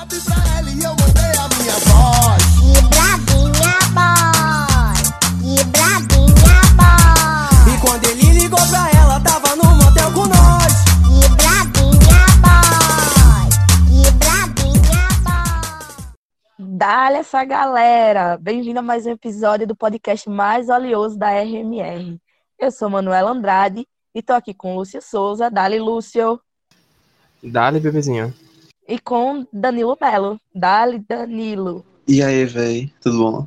WhatsApp pra ela e eu mandei a minha voz. Que bravinha boy, que bravinha boy, E quando ele ligou pra ela, tava no motel com nós. que bravinha boy, que bravinha boy. Dale essa galera! Bem-vindo a mais um episódio do podcast mais oleoso da RMR. Eu sou Manuela Andrade e tô aqui com Lúcia Souza, Dali Lúcio, Dale, bebezinho. E com Danilo Melo, Dali Danilo. E aí, véi, tudo bom?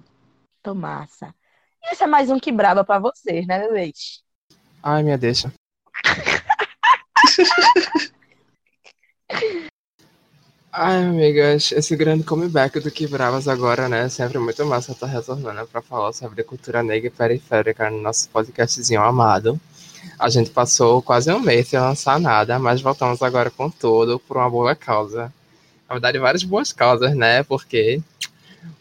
Tô massa. E esse é mais um que braba pra vocês, né, bebês? Ai, minha deixa. Ai, amigas, esse grande comeback do Que Bravas agora, né? Sempre muito massa estar retornando para falar sobre a cultura negra e periférica no nosso podcastzinho amado. A gente passou quase um mês sem lançar nada, mas voltamos agora com tudo por uma boa causa. Na verdade, várias boas causas, né? Porque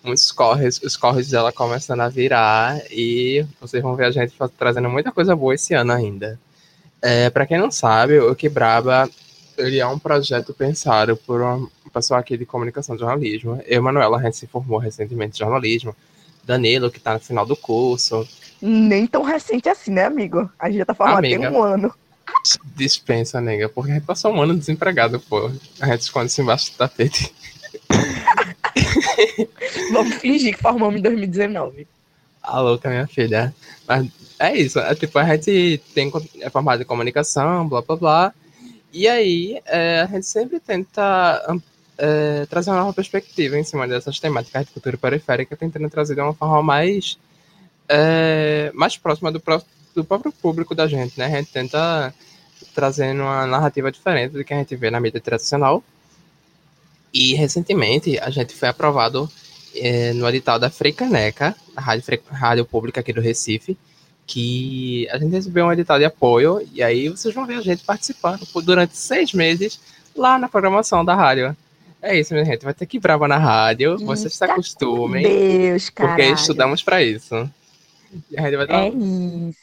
muitos corres, os corres dela começando a virar e vocês vão ver a gente trazendo muita coisa boa esse ano ainda. É, para quem não sabe, o Quebraba ele é um projeto pensado por uma pessoa aqui de comunicação e jornalismo. Eu Manuela, a gente se formou recentemente em jornalismo. Danilo, que está no final do curso. Nem tão recente assim, né, amigo? A gente já tá formado tem Amiga. um ano. Dispensa, nega, porque a gente passou um ano desempregado, pô. A gente esconde isso embaixo do tapete. Vamos fingir que formamos em 2019. A louca, minha filha. Mas é isso, é tipo, a gente tem, é formado em comunicação, blá blá blá. E aí, é, a gente sempre tenta é, trazer uma nova perspectiva em cima dessas temáticas de cultura periférica, tentando trazer de uma forma mais, é, mais próxima do, pró- do próprio público da gente, né? A gente tenta trazer uma narrativa diferente do que a gente vê na mídia tradicional. E recentemente a gente foi aprovado é, no edital da Freicaneca, a rádio, rádio pública aqui do Recife, que a gente recebeu um edital de apoio, e aí vocês vão ver a gente participando por- durante seis meses lá na programação da rádio. É isso, minha gente. Vai ter que ir brava na rádio, vocês se Eita, acostumem, Deus, porque cara. estudamos pra isso. E a gente vai dar É isso.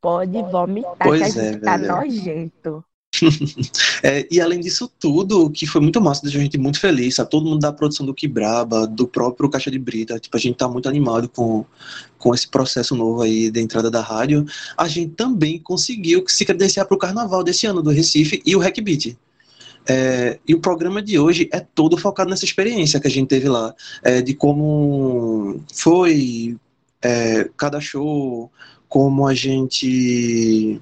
Pode vomitar, Pois que a é, gente tá velho. nojento. É, e além disso tudo, que foi muito massa, deixou a gente muito feliz, sabe? Todo mundo da produção do Quebraba, do próprio Caixa de Brita, tipo, a gente tá muito animado com, com esse processo novo aí da entrada da rádio. A gente também conseguiu se credenciar pro carnaval desse ano do Recife e o Hackbeat. É, e o programa de hoje é todo focado nessa experiência que a gente teve lá, é, de como foi é, cada show, como a gente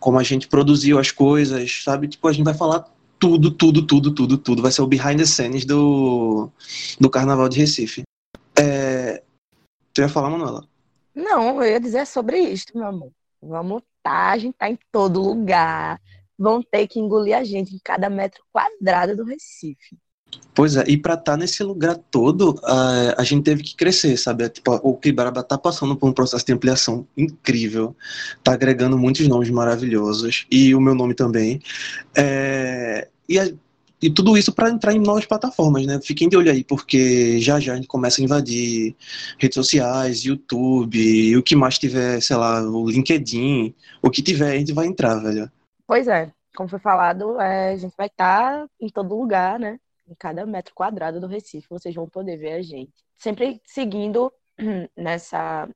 como a gente produziu as coisas, sabe? Tipo, a gente vai falar tudo, tudo, tudo, tudo, tudo. Vai ser o behind the scenes do, do Carnaval de Recife. É... Tu ia falar, Manuela? Não, eu ia dizer sobre isso, meu amor. Vamos tá, a gente tá em todo lugar. Vão ter que engolir a gente em cada metro quadrado do Recife. Pois é, e pra estar nesse lugar todo, a, a gente teve que crescer, sabe? Tipo, o Kibaraba tá passando por um processo de ampliação incrível, tá agregando muitos nomes maravilhosos, e o meu nome também. É, e, a- e tudo isso para entrar em novas plataformas, né? Fiquem de olho aí, porque já já a gente começa a invadir redes sociais, YouTube, o que mais tiver, sei lá, o LinkedIn, o que tiver, a gente vai entrar, velho. Pois é, como foi falado, é, a gente vai estar em todo lugar, né? Em cada metro quadrado do Recife, vocês vão poder ver a gente. Sempre seguindo nessa,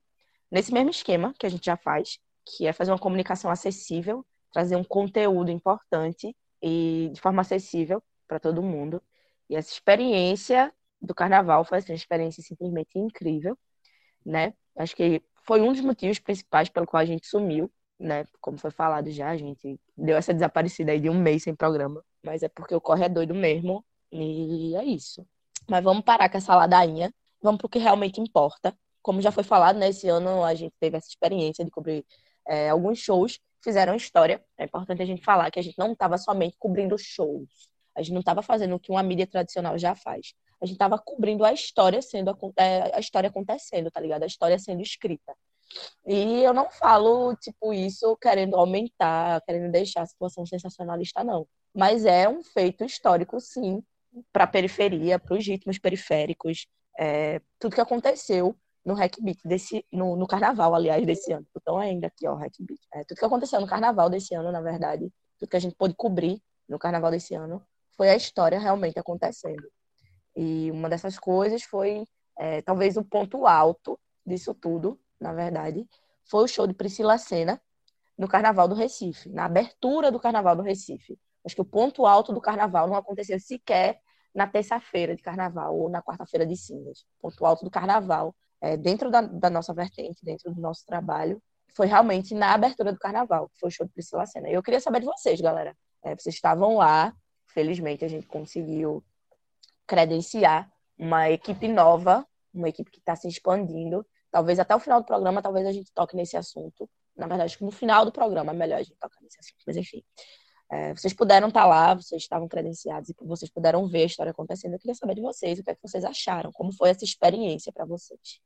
nesse mesmo esquema que a gente já faz, que é fazer uma comunicação acessível, trazer um conteúdo importante e de forma acessível para todo mundo. E essa experiência do carnaval foi assim, uma experiência simplesmente incrível, né? Acho que foi um dos motivos principais pelo qual a gente sumiu né? Como foi falado já, a gente deu essa desaparecida aí de um mês sem programa. Mas é porque o corre é doido mesmo. E é isso. Mas vamos parar com essa ladainha. Vamos pro que realmente importa. Como já foi falado, né? Esse ano a gente teve essa experiência de cobrir é, alguns shows, fizeram história. É importante a gente falar que a gente não estava somente cobrindo shows. A gente não estava fazendo o que uma mídia tradicional já faz. A gente estava cobrindo a história sendo é, a história acontecendo, tá ligado? A história sendo escrita. E eu não falo, tipo, isso querendo aumentar, querendo deixar a situação sensacionalista, não. Mas é um feito histórico, sim, para a periferia, para os ritmos periféricos, é, tudo que aconteceu no Hackbeat desse, no, no carnaval, aliás, desse ano. Então, ainda aqui, ó, Hackbeat. É, tudo que aconteceu no carnaval desse ano, na verdade, tudo que a gente pôde cobrir no carnaval desse ano, foi a história realmente acontecendo. E uma dessas coisas foi, é, talvez o ponto alto disso tudo, na verdade, foi o show de Priscila Senna no Carnaval do Recife, na abertura do Carnaval do Recife. Acho que o ponto alto do Carnaval não aconteceu sequer na terça-feira de Carnaval ou na quarta-feira de cinzas. Ponto alto do Carnaval, é, dentro da, da, nossa vertente, dentro do nosso trabalho, foi realmente na abertura do Carnaval, que foi o show de Priscila Senna. E eu queria saber de vocês, galera. É, vocês estavam lá, felizmente a gente conseguiu credenciar uma equipe nova, uma equipe que está se expandindo. Talvez até o final do programa, talvez a gente toque nesse assunto. Na verdade, no final do programa melhor a gente tocar nesse assunto. Mas enfim, é, vocês puderam estar tá lá, vocês estavam credenciados e vocês puderam ver a história acontecendo. Eu queria saber de vocês, o que é que vocês acharam, como foi essa experiência para vocês.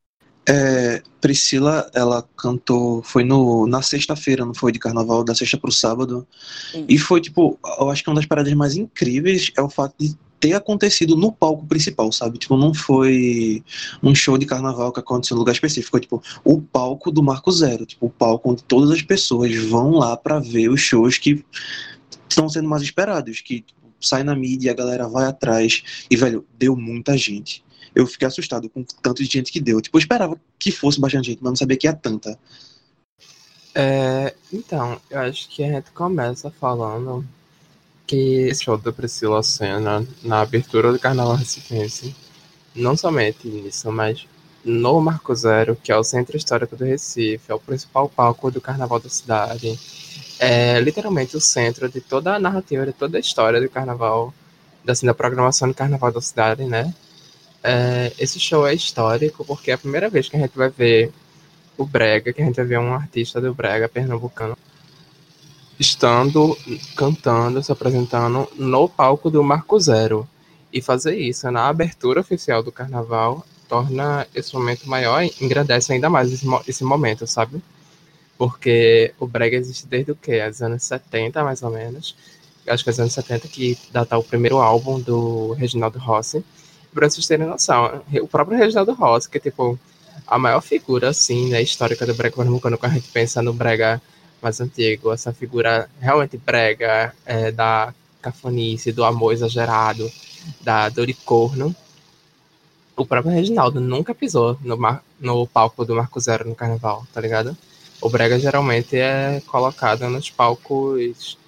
É, Priscila, ela cantou, foi no, na sexta-feira, não foi de carnaval, da sexta pro sábado. Isso. E foi, tipo, eu acho que uma das paradas mais incríveis é o fato de ter acontecido no palco principal, sabe? Tipo, não foi um show de carnaval que aconteceu em lugar específico, foi tipo o palco do Marco Zero, tipo, o palco onde todas as pessoas vão lá para ver os shows que estão sendo mais esperados, que tipo, sai na mídia, a galera vai atrás e velho, deu muita gente. Eu fiquei assustado com tanto de gente que deu. Tipo, eu esperava que fosse bastante gente, mas não sabia que ia tanta. É, então, eu acho que a gente começa falando que esse show da Priscila Senna na abertura do Carnaval Recifense, não somente nisso, mas no Marco Zero, que é o centro histórico do Recife, é o principal palco do Carnaval da cidade, é literalmente o centro de toda a narrativa, de toda a história do Carnaval, assim, da programação do Carnaval da cidade, né? É, esse show é histórico porque é a primeira vez que a gente vai ver o Brega, que a gente vai ver um artista do Brega pernambucano estando cantando, se apresentando no palco do Marco Zero. E fazer isso na abertura oficial do carnaval torna esse momento maior engrandece ainda mais esse, esse momento, sabe? Porque o Brega existe desde o quê? Os anos 70, mais ou menos. Acho que é os anos 70 que data o primeiro álbum do Reginaldo Rossi. Pra vocês terem noção, o próprio Reginaldo Rossi, que é tipo a maior figura, assim, né, histórica do Brega Pernambucano, quando a gente pensa no Brega mais antigo, essa figura realmente prega é, da cafonice, do amor exagerado, da dor e corno. O próprio Reginaldo nunca pisou no, mar, no palco do Marco Zero no carnaval, tá ligado? O Brega geralmente é colocado nos palcos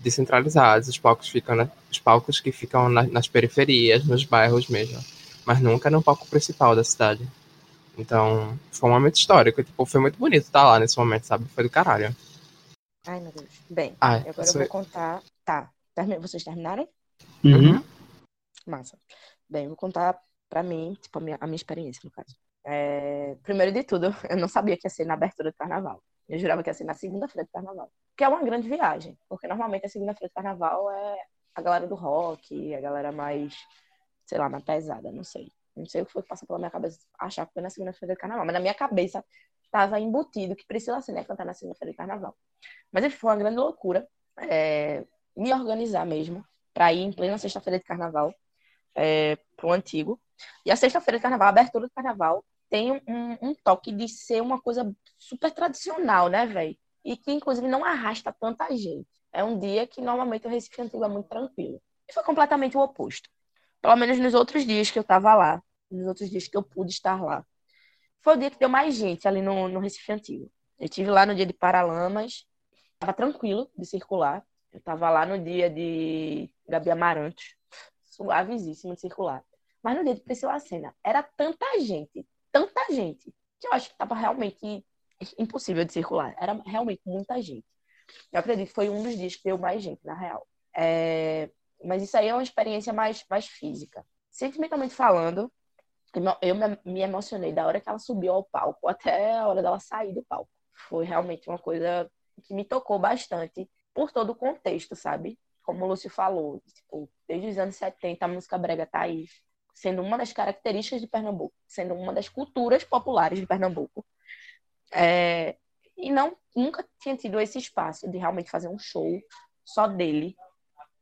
descentralizados, os palcos, ficam na, os palcos que ficam na, nas periferias, nos bairros mesmo, mas nunca no palco principal da cidade. Então, foi um momento histórico, tipo, foi muito bonito estar lá nesse momento, sabe? Foi do caralho. Ai, meu Deus. Bem, Ah, agora eu vou contar. Tá. Vocês terminaram? Uhum. Massa. Bem, eu vou contar pra mim, tipo, a minha, a minha experiência, no caso. É, primeiro de tudo, eu não sabia que ia ser na abertura do carnaval. Eu jurava que ia ser na segunda-feira do carnaval. Que é uma grande viagem, porque normalmente a segunda-feira do carnaval é a galera do rock, a galera mais, sei lá, mais pesada, não sei. Não sei o que foi que passou pela minha cabeça achar que foi na segunda-feira do carnaval, mas na minha cabeça estava embutido que Priscila Senna cantar na segunda-feira do carnaval. Mas foi uma grande loucura é, me organizar mesmo para ir em plena sexta-feira de carnaval é, pro antigo. E a sexta-feira de carnaval, a abertura do carnaval, tem um, um toque de ser uma coisa super tradicional, né, velho? E que, inclusive, não arrasta tanta gente. É um dia que, normalmente, o Recife Antigo é muito tranquilo. E foi completamente o oposto. Pelo menos nos outros dias que eu tava lá, nos outros dias que eu pude estar lá. Foi o dia que deu mais gente ali no, no Recife Antigo. Eu tive lá no dia de Paralamas, tava tranquilo de circular. Eu tava lá no dia de Gabi Amarantos, suavezíssimo de circular. Mas no dia de Priscila Senna, era tanta gente, tanta gente, que eu acho que tava realmente impossível de circular. Era realmente muita gente. Eu acredito que foi um dos dias que deu mais gente, na real. É, Mas isso aí é uma experiência mais, mais física. Sentimentalmente falando, eu me emocionei da hora que ela subiu ao palco até a hora dela sair do palco. Foi realmente uma coisa que me tocou bastante por todo o contexto, sabe? Como o Lúcio falou, tipo, desde os anos 70 a música brega tá aí, sendo uma das características de Pernambuco, sendo uma das culturas populares de Pernambuco. É, e não nunca tinha tido esse espaço de realmente fazer um show só dele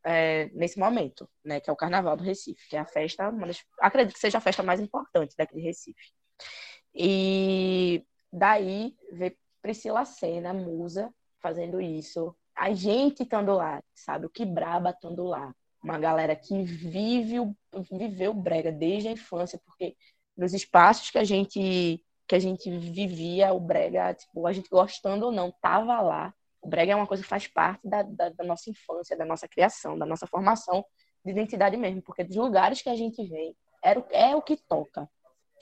é, nesse momento, né? Que é o Carnaval do Recife, que é a festa, uma das, acredito que seja a festa mais importante daqui de Recife. E daí ver Priscila Senna, musa, fazendo isso, a gente estando lá, sabe? O que braba estando lá. Uma galera que vive o, viveu brega desde a infância, porque nos espaços que a gente que a gente vivia o brega, tipo, a gente gostando ou não, tava lá. O brega é uma coisa que faz parte da, da, da nossa infância, da nossa criação, da nossa formação de identidade mesmo, porque dos lugares que a gente vem, era, é o que toca.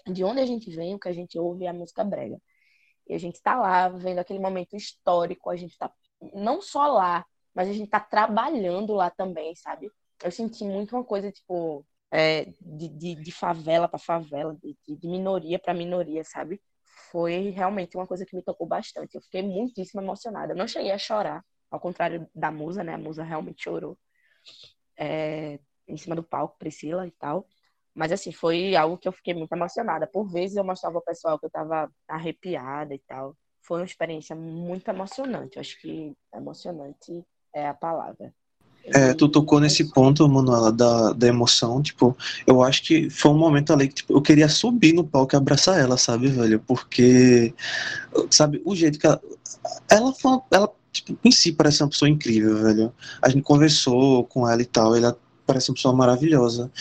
De onde a gente vem, o que a gente ouve é a música brega. E a gente está lá, vendo aquele momento histórico, a gente está não só lá, mas a gente está trabalhando lá também, sabe? Eu senti muito uma coisa, tipo, é, de, de, de, favela para favela, de, de minoria para minoria, sabe? Foi realmente uma coisa que me tocou bastante. Eu fiquei muitíssimo emocionada. Eu não cheguei a chorar, ao contrário da Musa, né? A Musa realmente chorou é, em cima do palco, Priscila e tal. Mas, assim, foi algo que eu fiquei muito emocionada. Por vezes eu mostrava ao pessoal que eu tava arrepiada e tal. Foi uma experiência muito emocionante. Eu acho que emocionante é a palavra. É, tu tocou nesse ponto, Manuela, da, da emoção, tipo, eu acho que foi um momento ali que tipo, eu queria subir no palco e abraçar ela, sabe, velho? Porque, sabe, o jeito que ela. Ela. Ela, tipo, em si parece uma pessoa incrível, velho. A gente conversou com ela e tal, ela parece uma pessoa maravilhosa.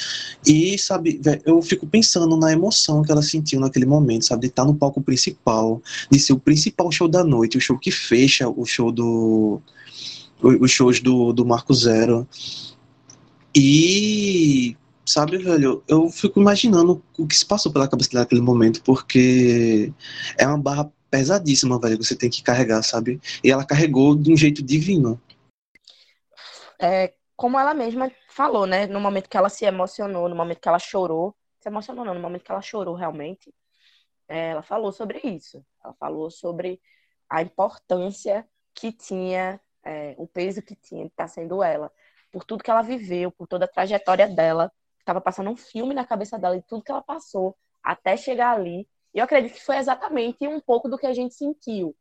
E, sabe, velho, eu fico pensando na emoção que ela sentiu naquele momento, sabe, de estar no palco principal, de ser o principal show da noite, o show que fecha o show do os shows do, do Marco Zero. E, sabe, velho, eu fico imaginando o que se passou pela cabeça dela naquele momento, porque é uma barra pesadíssima, velho, que você tem que carregar, sabe? E ela carregou de um jeito divino. É, como ela mesma falou, né? No momento que ela se emocionou, no momento que ela chorou, se emocionou não, no momento que ela chorou realmente, é, ela falou sobre isso. Ela falou sobre a importância que tinha é, o peso que tinha está sendo ela, por tudo que ela viveu, por toda a trajetória dela, estava passando um filme na cabeça dela e tudo que ela passou até chegar ali. E eu acredito que foi exatamente um pouco do que a gente sentiu,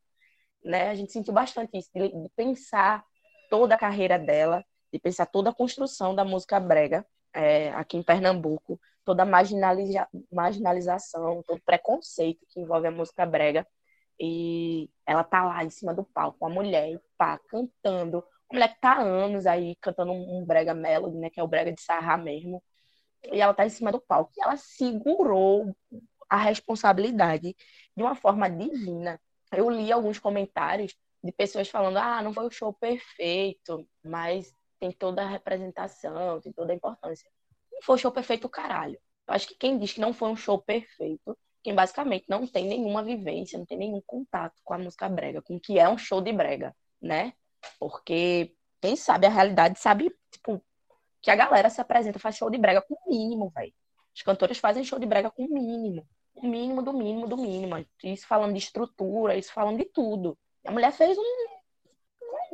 né? A gente sentiu bastante isso, de, de pensar toda a carreira dela, de pensar toda a construção da música brega é, aqui em Pernambuco, toda a marginaliza marginalização, todo o preconceito que envolve a música brega e ela tá lá em cima do palco, uma mulher, pá, cantando. Uma mulher que tá há anos aí cantando um brega melody, né? Que é o brega de sarrar mesmo. E ela tá em cima do palco. E ela segurou a responsabilidade de uma forma divina. Eu li alguns comentários de pessoas falando: ah, não foi o show perfeito, mas tem toda a representação, tem toda a importância. Não foi o show perfeito, caralho. Eu acho que quem diz que não foi um show perfeito quem basicamente não tem nenhuma vivência, não tem nenhum contato com a música brega, com o que é um show de brega, né? Porque quem sabe a realidade sabe, tipo, que a galera se apresenta, faz show de brega com o mínimo, velho. Os cantores fazem show de brega com o mínimo. O mínimo do mínimo do mínimo. Isso falando de estrutura, isso falando de tudo. A mulher fez um,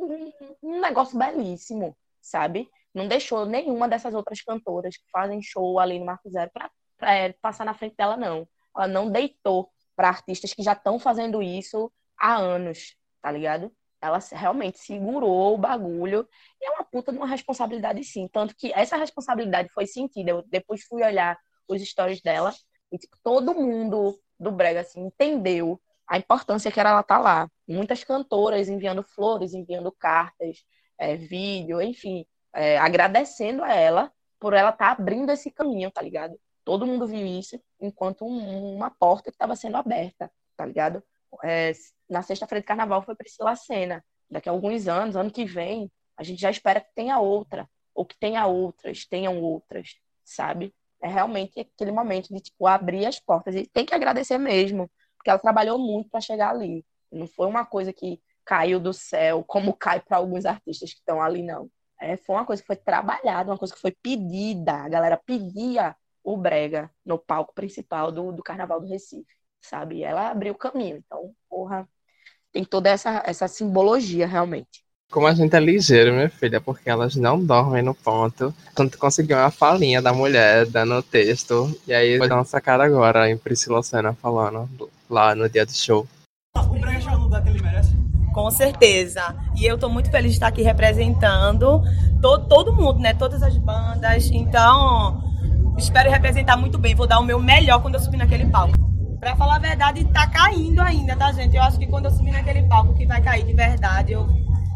um, um negócio belíssimo, sabe? Não deixou nenhuma dessas outras cantoras que fazem show ali no Marco Zero pra, pra é, passar na frente dela, não ela não deitou para artistas que já estão fazendo isso há anos, tá ligado? Ela realmente segurou o bagulho e é uma puta de uma responsabilidade sim. Tanto que essa responsabilidade foi sentida. Eu depois fui olhar os stories dela e tipo, todo mundo do Brega assim, entendeu a importância que era ela estar tá lá. Muitas cantoras enviando flores, enviando cartas, é, vídeo, enfim, é, agradecendo a ela por ela estar tá abrindo esse caminho, tá ligado? Todo mundo viu isso enquanto um, uma porta que estava sendo aberta, tá ligado? É, na sexta-feira de carnaval foi Priscila Senna. Daqui a alguns anos, ano que vem, a gente já espera que tenha outra, ou que tenha outras, tenham outras, sabe? É realmente aquele momento de tipo abrir as portas e tem que agradecer mesmo, porque ela trabalhou muito para chegar ali. Não foi uma coisa que caiu do céu, como cai para alguns artistas que estão ali, não. É, foi uma coisa que foi trabalhada, uma coisa que foi pedida. A galera pedia o Brega no palco principal do, do Carnaval do Recife, sabe? ela abriu o caminho. Então, porra, tem toda essa, essa simbologia realmente. Como a gente é ligeiro, minha filha, porque elas não dormem no ponto. Tanto conseguiu uma falinha da mulher dando o texto. E aí vai dar uma sacada agora em Priscila Senna falando lá no dia do show. O Brega é o lugar que ele merece? Com certeza. E eu tô muito feliz de estar aqui representando todo, todo mundo, né? Todas as bandas. Então, Espero representar muito bem. Vou dar o meu melhor quando eu subir naquele palco. Pra falar a verdade, tá caindo ainda, tá, gente? Eu acho que quando eu subir naquele palco que vai cair de verdade, eu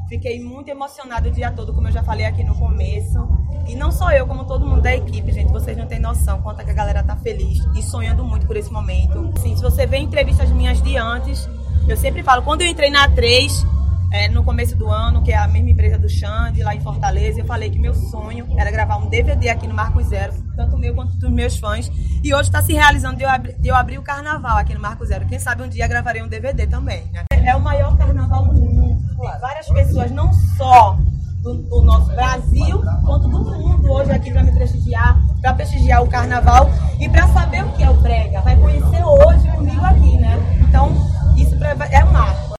Fiquei muito emocionada o dia todo, como eu já falei aqui no começo. E não só eu, como todo mundo da equipe, gente. Vocês não têm noção quanto é que a galera tá feliz e sonhando muito por esse momento. Sim, se você vê entrevistas minhas de antes, eu sempre falo, quando eu entrei na 3, é, no começo do ano, que é a mesma empresa do Xande, lá em Fortaleza, eu falei que meu sonho era gravar um DVD aqui no Marco Zero, tanto meu quanto dos meus fãs. E hoje está se realizando de eu, abri, de eu abrir o carnaval aqui no Marco Zero. Quem sabe um dia gravarei um DVD também. Né? É o maior carnaval do mundo. Tem várias pessoas, não só do, do nosso Brasil, quanto do mundo hoje aqui para me prestigiar, para prestigiar o carnaval e para saber o que é o brega. Vai conhecer hoje comigo aqui, né? Então, isso é um marco.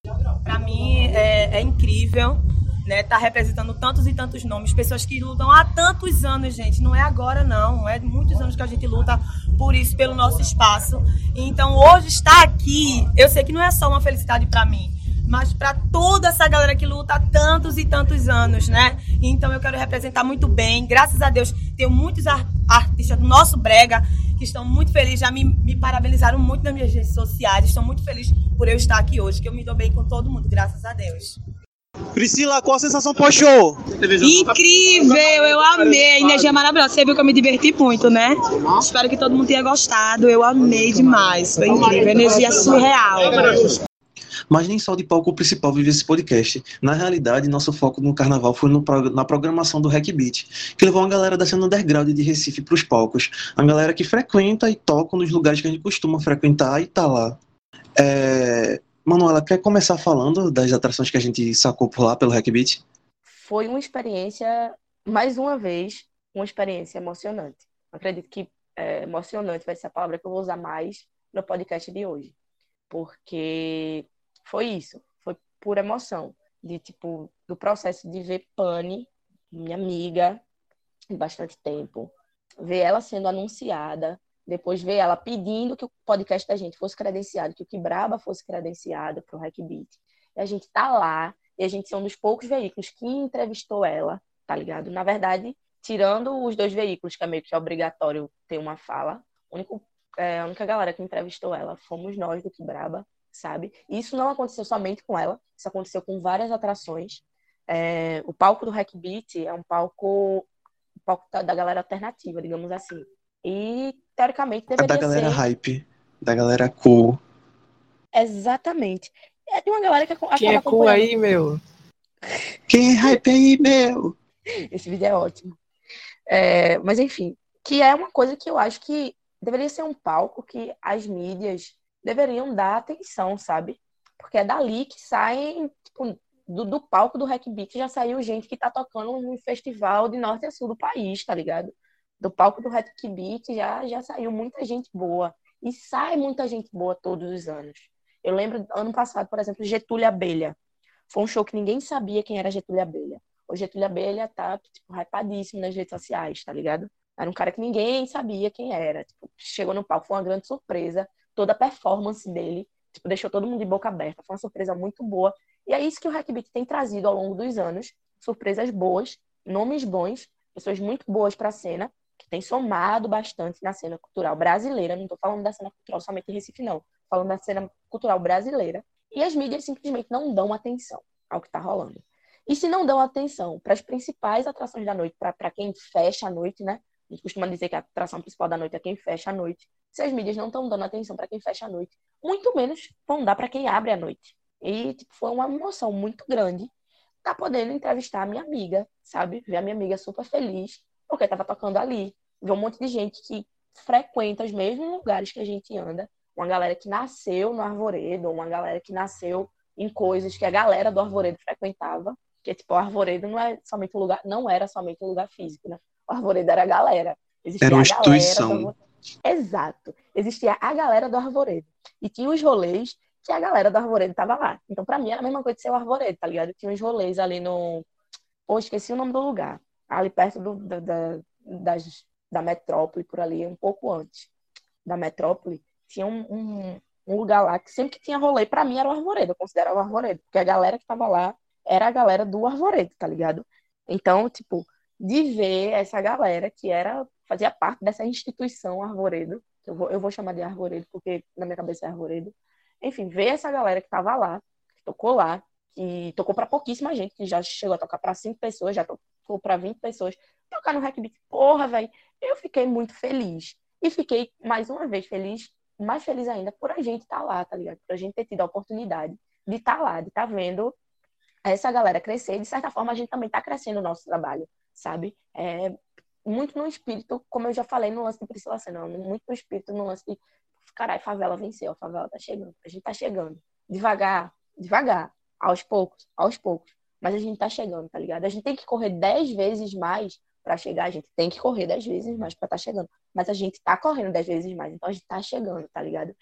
Para mim é, é incrível né, tá representando tantos e tantos nomes, pessoas que lutam há tantos anos, gente, não é agora não, é muitos anos que a gente luta por isso, pelo nosso espaço. Então, hoje estar aqui, eu sei que não é só uma felicidade para mim, mas para toda essa galera que luta há tantos e tantos anos, né? Então, eu quero representar muito bem. Graças a Deus, tenho muitos artistas do nosso brega que estão muito felizes, já me, me parabenizaram muito nas minhas redes sociais, estão muito felizes por eu estar aqui hoje, que eu me dou bem com todo mundo, graças a Deus. Priscila, qual a sensação pós-show? Incrível, eu amei, a energia é maravilhosa. Você viu que eu me diverti muito, né? Espero que todo mundo tenha gostado. Eu amei demais, foi incrível, energia surreal. Mas nem só de palco principal vive esse podcast. Na realidade, nosso foco no carnaval foi no, na programação do Hack Beat, que levou uma galera da cena underground de Recife para os palcos. A galera que frequenta e toca nos lugares que a gente costuma frequentar e tá lá. É, Manuela, quer começar falando das atrações que a gente sacou por lá pelo Hackbeat? Foi uma experiência, mais uma vez, uma experiência emocionante. Acredito que é, emocionante vai ser a palavra que eu vou usar mais no podcast de hoje. Porque foi isso, foi pura emoção. De tipo, do processo de ver Pani, minha amiga, de bastante tempo, ver ela sendo anunciada, depois ver ela pedindo que o podcast da gente fosse credenciado, que o Quebraba fosse credenciado para o Hackbeat. E a gente tá lá, e a gente é um dos poucos veículos que entrevistou ela, tá ligado? Na verdade, tirando os dois veículos, que é meio que obrigatório ter uma fala, único, é, a única galera que entrevistou ela fomos nós do Quebraba, sabe? E isso não aconteceu somente com ela, isso aconteceu com várias atrações. É, o palco do Hackbeat é um palco, um palco da galera alternativa, digamos assim. E teoricamente deveria da galera ser... hype, da galera cool. Exatamente. É de uma galera que acaba Quem é cool aí, meu? Quem é hype aí, meu? Esse vídeo é ótimo. É, mas enfim, que é uma coisa que eu acho que deveria ser um palco que as mídias deveriam dar atenção, sabe? Porque é dali que saem, tipo, do, do palco do Hackbeat já saiu gente que tá tocando num festival de norte a sul do país, tá ligado? do palco do Hack Beat já, já saiu muita gente boa. E sai muita gente boa todos os anos. Eu lembro, ano passado, por exemplo, Getúlio Abelha. Foi um show que ninguém sabia quem era Getúlio Abelha. O Getúlio Abelha tá, tipo, hypadíssimo nas redes sociais, tá ligado? Era um cara que ninguém sabia quem era. Tipo, chegou no palco, foi uma grande surpresa. Toda a performance dele, tipo, deixou todo mundo de boca aberta. Foi uma surpresa muito boa. E é isso que o Hackbeat tem trazido ao longo dos anos. Surpresas boas, nomes bons, pessoas muito boas para a cena que tem somado bastante na cena cultural brasileira. Não estou falando da cena cultural somente de Recife, não. Falando da cena cultural brasileira. E as mídias simplesmente não dão atenção ao que está rolando. E se não dão atenção para as principais atrações da noite, para quem fecha a noite, né? A gente costuma dizer que a atração principal da noite é quem fecha a noite. Se as mídias não estão dando atenção para quem fecha a noite, muito menos vão dar para quem abre a noite. E tipo, foi uma emoção muito grande estar tá podendo entrevistar a minha amiga, sabe? Ver a minha amiga super feliz porque estava tocando ali. Ver um monte de gente que frequenta os mesmos lugares que a gente anda. Uma galera que nasceu no Arvoredo, uma galera que nasceu em coisas que a galera do Arvoredo frequentava. Que, tipo, o Arvoredo não, é somente um lugar, não era somente um lugar físico, né? O Arvoredo era a galera. Existia Era uma a galera instituição. Exato. Existia a galera do Arvoredo. E tinha os rolês que a galera do Arvoredo tava lá. Então, pra mim, era a mesma coisa de ser o Arvoredo, tá ligado? Tinha uns rolês ali no. Pô, esqueci o nome do lugar. Ali perto do, da, da, das- da metrópole, por ali, um pouco antes da metrópole, tinha um, um, um lugar lá que sempre que tinha rolê, pra mim era o Arvoredo. Eu considerava o Arvoredo. Porque a galera que tava lá era a galera do Arvoredo, tá ligado? Então, tipo, de ver essa galera que era fazia parte dessa instituição Arvoredo, eu vou, eu vou chamar de Arvoredo porque na minha cabeça é Arvoredo. Enfim, ver essa galera que tava lá, que tocou lá, que tocou para pouquíssima gente, que já chegou a tocar para cinco pessoas, já tocou para 20 pessoas. Tocar no Hack Beat, porra, velho, eu fiquei muito feliz. E fiquei, mais uma vez, feliz, mais feliz ainda por a gente estar tá lá, tá ligado? Por a gente ter tido a oportunidade de estar tá lá, de estar tá vendo essa galera crescer. De certa forma, a gente também está crescendo o nosso trabalho, sabe? É, muito no espírito, como eu já falei no lance de Priscila Senna, muito no espírito, no lance de caralho, favela venceu, a favela tá chegando, a gente tá chegando. Devagar, devagar, aos poucos, aos poucos. Mas a gente tá chegando, tá ligado? A gente tem que correr dez vezes mais para chegar, a gente tem que correr dez vezes mais para estar tá chegando. Mas a gente tá correndo dez vezes mais, então a gente tá chegando, tá ligado?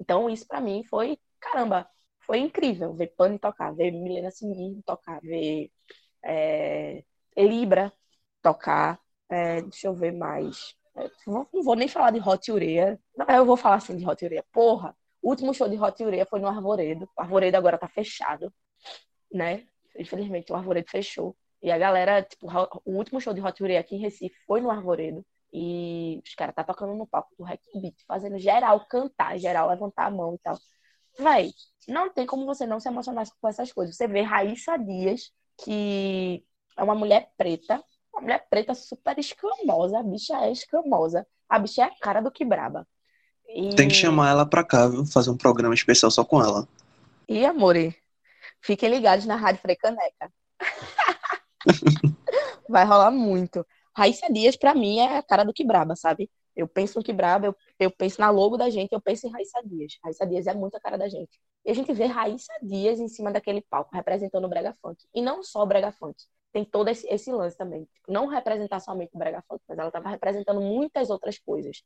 Então isso para mim foi, caramba, foi incrível ver Pani tocar, ver Milena Sininho tocar, ver é, Libra tocar, é, deixa eu ver mais. Não, não vou nem falar de Hot Ureia. Não, eu vou falar assim de Hot Ureia. Porra, o último show de Hot Ureia foi no Arvoredo. O Arvoredo agora tá fechado, né? Infelizmente, o Arvoredo fechou. E a galera, tipo, o último show de Hot Ureia aqui em Recife foi no Arvoredo. E os caras tá tocando no palco do Hack Beat, fazendo geral cantar, geral levantar a mão e tal. Véi, não tem como você não se emocionar com essas coisas. Você vê Raíssa Dias, que é uma mulher preta, uma mulher preta super escamosa. A bicha é escamosa. A bicha é a cara do que braba. E... Tem que chamar ela pra cá, viu? Fazer um programa especial só com ela. E, amore, fiquem ligados na Rádio Frecaneca. Vai rolar muito. Raíssa Dias, pra mim, é a cara do que braba, sabe? Eu penso no que braba, eu, eu penso na logo da gente, eu penso em Raíssa Dias. Raíssa Dias é muito a cara da gente. E a gente vê Raíssa Dias em cima daquele palco, representando o Brega Funk. E não só o Brega Funk tem todo esse, esse lance também. Não representar somente o Brega Funk, mas ela estava representando muitas outras coisas.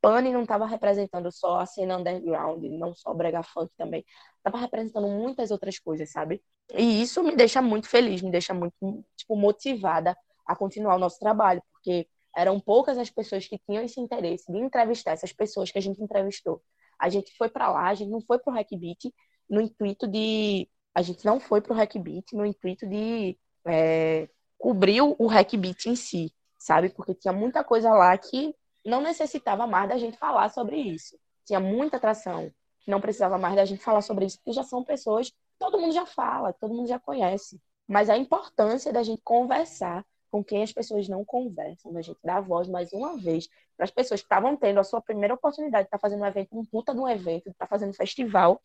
Pani não estava representando só a cena underground, não só o Brega Funk também. Estava representando muitas outras coisas, sabe? E isso me deixa muito feliz, me deixa muito, tipo, motivada a continuar o nosso trabalho, porque eram poucas as pessoas que tinham esse interesse de entrevistar essas pessoas que a gente entrevistou. A gente foi para lá, a gente não foi para o Hack Beat no intuito de. A gente não foi para o Hack Beat no intuito de é, cobriu o Hackbeat em si, sabe? Porque tinha muita coisa lá que não necessitava mais da gente falar sobre isso. Tinha muita atração que não precisava mais da gente falar sobre isso, porque já são pessoas todo mundo já fala, todo mundo já conhece. Mas a importância da gente conversar com quem as pessoas não conversam, da gente dar voz mais uma vez para as pessoas que estavam tendo a sua primeira oportunidade de estar tá fazendo um evento, um puta de um evento, de estar tá fazendo um festival,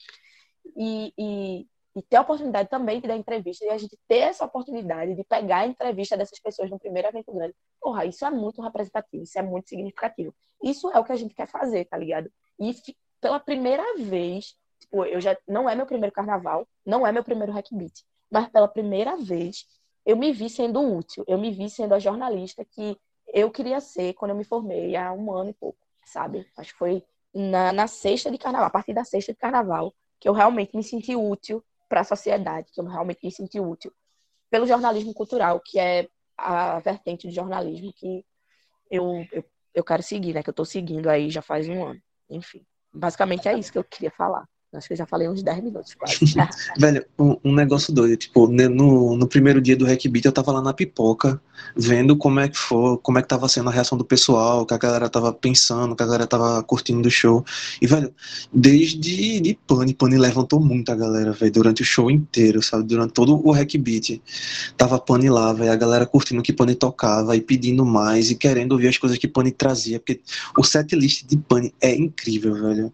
e, e e ter a oportunidade também de dar entrevista, e a gente ter essa oportunidade de pegar a entrevista dessas pessoas no primeiro evento grande, porra, isso é muito representativo, isso é muito significativo. Isso é o que a gente quer fazer, tá ligado? E pela primeira vez, tipo, eu já não é meu primeiro carnaval, não é meu primeiro hack beat, mas pela primeira vez eu me vi sendo útil, eu me vi sendo a jornalista que eu queria ser quando eu me formei há um ano e pouco, sabe? Acho que foi na, na sexta de carnaval, a partir da sexta de carnaval, que eu realmente me senti útil para a sociedade, que eu realmente me senti útil, pelo jornalismo cultural, que é a vertente de jornalismo que eu, eu, eu quero seguir, né? Que eu estou seguindo aí já faz um ano. Enfim, basicamente é isso que eu queria falar. Acho que eu já falei uns 10 minutos quase. Velho, um, um, negócio doido. Tipo, no, no primeiro dia do Hackbeat eu tava lá na pipoca, vendo como é que foi, como é que tava sendo a reação do pessoal, o que a galera tava pensando, o que a galera tava curtindo do show. E, velho, desde de Pani, Pani levantou muito a galera, velho, durante o show inteiro, sabe? Durante todo o Hackbeat. Tava Pani lá, velho, a galera curtindo o que Pani tocava e pedindo mais e querendo ouvir as coisas que Pani trazia, porque o set list de Pani é incrível, velho.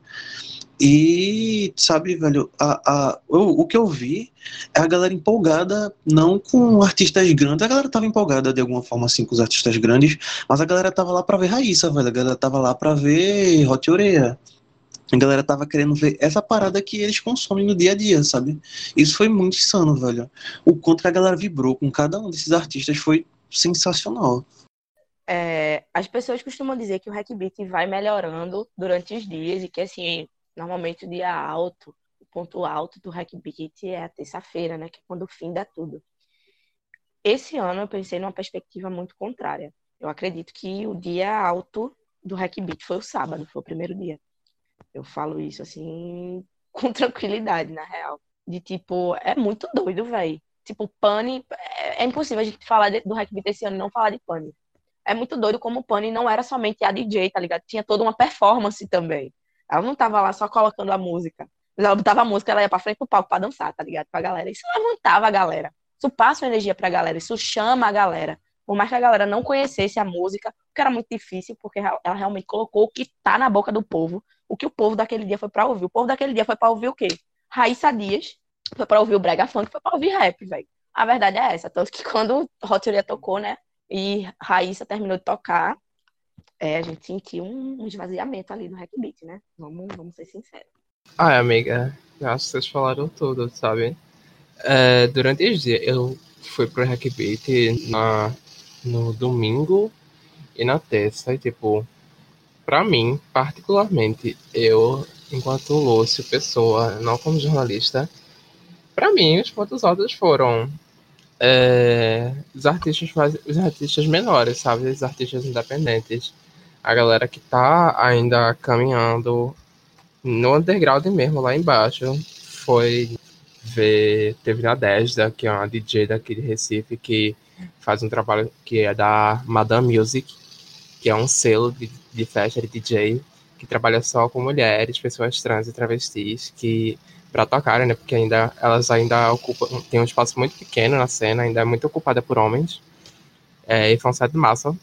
E, sabe, velho, a, a, o, o que eu vi é a galera empolgada, não com artistas grandes, a galera tava empolgada de alguma forma, assim, com os artistas grandes, mas a galera tava lá pra ver Raíssa, velho, a galera tava lá pra ver Hot Oreia. A galera tava querendo ver essa parada que eles consomem no dia a dia, sabe? Isso foi muito insano, velho. O quanto que a galera vibrou com cada um desses artistas foi sensacional. É, as pessoas costumam dizer que o Hackbeat vai melhorando durante os dias e que, assim, Normalmente o dia alto, o ponto alto do Hackbeat é a terça-feira, né? Que é quando finda tudo. Esse ano eu pensei numa perspectiva muito contrária. Eu acredito que o dia alto do Hackbeat foi o sábado, foi o primeiro dia. Eu falo isso assim com tranquilidade, na real. De tipo, é muito doido, velho. Tipo, Pane. É, é, impossível a gente falar de, do Hackbeat esse ano e não falar de Pane. É muito doido como o Pane não era somente a DJ, tá ligado? Tinha toda uma performance também. Ela não estava lá só colocando a música. Ela botava a música, ela ia pra frente do palco pra dançar, tá ligado? Pra galera. Isso levantava a galera. Isso passa uma energia pra galera, isso chama a galera. Por mais que a galera não conhecesse a música, que era muito difícil, porque ela realmente colocou o que tá na boca do povo, o que o povo daquele dia foi pra ouvir. O povo daquele dia foi pra ouvir o quê? Raíssa Dias, foi pra ouvir o Brega Funk, foi pra ouvir rap, velho. A verdade é essa. Tanto que quando Roteria tocou, né? E Raíssa terminou de tocar, é, a gente sentiu um, um esvaziamento ali no Hack Beat, né? Vamos, vamos ser sinceros. Ai, amiga, que vocês falaram tudo, sabe? É, durante esse dia, eu fui pro Hack Beat na, no domingo e na terça, e tipo, pra mim, particularmente, eu, enquanto Lúcio, pessoa, não como jornalista, pra mim, os pontos altos foram é, os artistas os artistas menores, sabe? Os artistas independentes. A galera que tá ainda caminhando no underground mesmo, lá embaixo, foi ver. Teve na Desda, que é uma DJ daqui de Recife, que faz um trabalho que é da Madame Music, que é um selo de, de festa de DJ, que trabalha só com mulheres, pessoas trans e travestis, que para tocarem, né? Porque ainda elas ainda ocupam, tem um espaço muito pequeno na cena, ainda é muito ocupada por homens. É, e foi um set massa.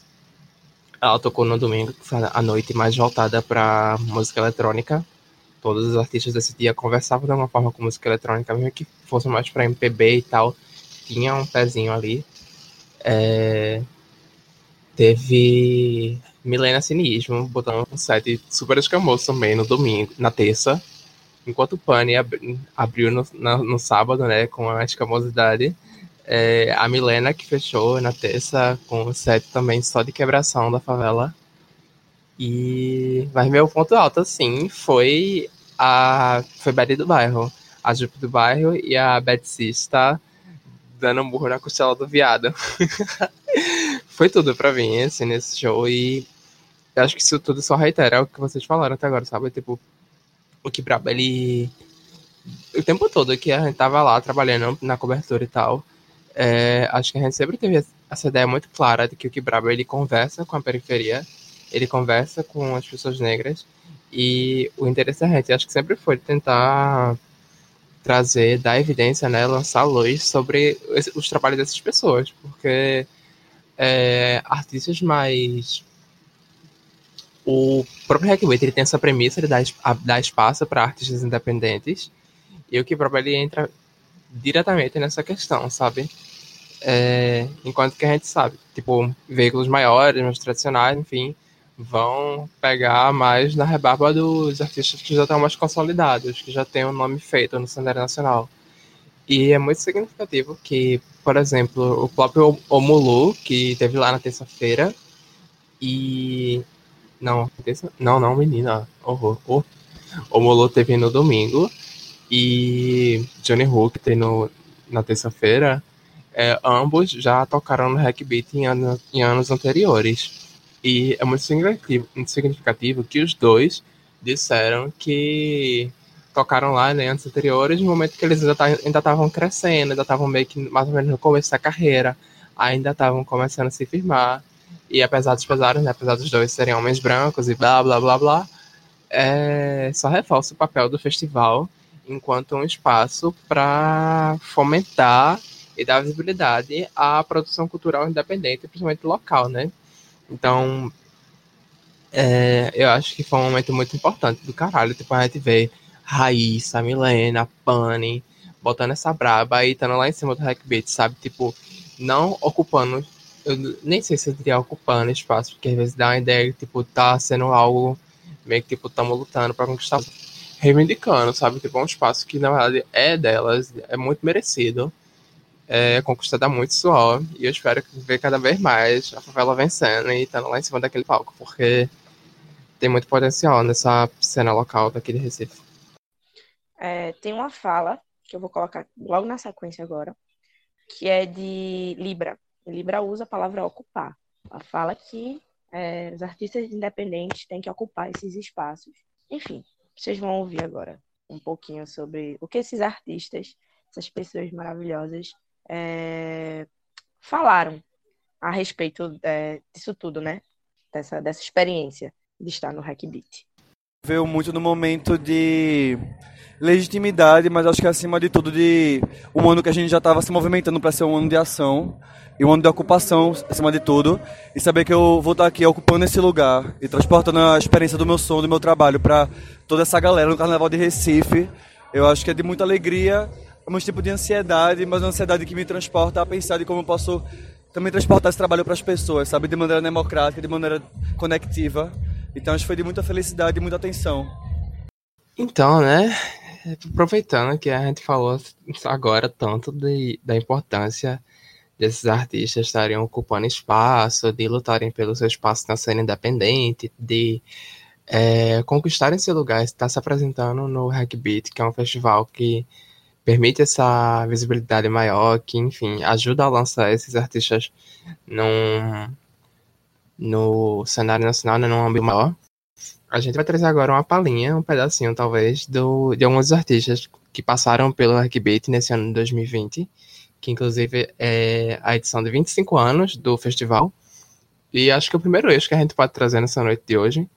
Ela tocou no domingo, que foi a noite mais voltada para música eletrônica. Todos os artistas desse dia conversavam de alguma forma com música eletrônica, mesmo que fosse mais para MPB e tal. Tinha um pezinho ali. É... Teve Milena Cinismo, botando um set super escamoso também no domingo, na terça enquanto o Pani ab abriu no, na, no, sábado, né, com a escamosidade, é, a Milena que fechou na terça com o set também só de quebração da favela. E mas meu ponto alto assim foi a foi Betty do bairro, a Jupe do bairro e a Betsy está dando um burro na costela do viado. foi tudo para mim assim nesse show e eu acho que isso tudo só reitera o que vocês falaram até agora, sabe? Tipo, o que Brabo, ele. O tempo todo que a gente tava lá trabalhando na cobertura e tal, é, acho que a gente sempre teve essa ideia muito clara de que o Quebraba ele conversa com a periferia, ele conversa com as pessoas negras, e o interesse da gente, acho que sempre foi tentar trazer, dar evidência, né, lançar luz sobre os trabalhos dessas pessoas, porque é, artistas mais o próprio Hackbait ele tem essa premissa dar, dar espaço para artistas independentes e o próprio ele entra diretamente nessa questão, sabe? É, enquanto que a gente sabe, tipo, veículos maiores, mais tradicionais, enfim, vão pegar mais na rebarba dos artistas que já estão mais consolidados, que já têm um nome feito no cenário nacional. E é muito significativo que, por exemplo, o próprio Omulu, que teve lá na terça-feira, e não, não, não, menina. Horror. Oh. O Molo teve no domingo e Johnny Hook tem no, na terça-feira. É, ambos já tocaram no Hackbeat em, ano, em anos anteriores. E é muito significativo, que os dois disseram que tocaram lá né, anos anteriores, no momento que eles ainda estavam crescendo, ainda estavam meio que mais ou menos no começo da carreira, ainda estavam começando a se firmar. E apesar dos pesares, né, apesar dos dois serem homens brancos e blá blá blá blá, é, só reforça o papel do festival enquanto um espaço para fomentar e dar visibilidade à produção cultural independente, principalmente local, né? Então, é, eu acho que foi um momento muito importante do caralho, tipo, a gente vê Raíssa, Milena, Pani, botando essa braba e estando lá em cima do Hackbeat, sabe? Tipo, não ocupando eu nem sei se eu diria ocupando espaço, porque às vezes dá uma ideia que, tipo, tá sendo algo meio que, tipo, estamos lutando para conquistar, reivindicando, sabe? Tipo, é um espaço que, na verdade, é delas, é muito merecido, é conquistado a muito suor, e eu espero ver cada vez mais a favela vencendo e estando lá em cima daquele palco, porque tem muito potencial nessa cena local daqui de Recife. É, tem uma fala, que eu vou colocar logo na sequência agora, que é de Libra, Libra usa a palavra ocupar. Ela fala que é, os artistas independentes têm que ocupar esses espaços. Enfim, vocês vão ouvir agora um pouquinho sobre o que esses artistas, essas pessoas maravilhosas, é, falaram a respeito é, disso tudo, né? Dessa, dessa experiência de estar no Hackbeat. Veio muito no momento de legitimidade, mas acho que acima de tudo de um ano que a gente já estava se movimentando para ser um ano de ação e um ano de ocupação, acima de tudo, e saber que eu vou estar aqui ocupando esse lugar e transportando a experiência do meu som, do meu trabalho para toda essa galera no Carnaval de Recife, eu acho que é de muita alegria, um tipo de ansiedade, mas uma ansiedade que me transporta a pensar de como eu posso também transportar esse trabalho para as pessoas, sabe, de maneira democrática, de maneira conectiva. Então acho que foi de muita felicidade e muita atenção. Então, né, aproveitando que a gente falou agora tanto de, da importância desses artistas estarem ocupando espaço, de lutarem pelo seu espaço na cena independente, de é, conquistarem seu lugar, estar se apresentando no Hackbeat, que é um festival que permite essa visibilidade maior, que, enfim, ajuda a lançar esses artistas num, no cenário nacional, né, num âmbito maior. A gente vai trazer agora uma palhinha, um pedacinho, talvez, do, de alguns artistas que passaram pelo Hackbeat nesse ano de 2020, que inclusive é a edição de 25 anos do festival. E acho que o primeiro eixo que a gente pode trazer nessa noite de hoje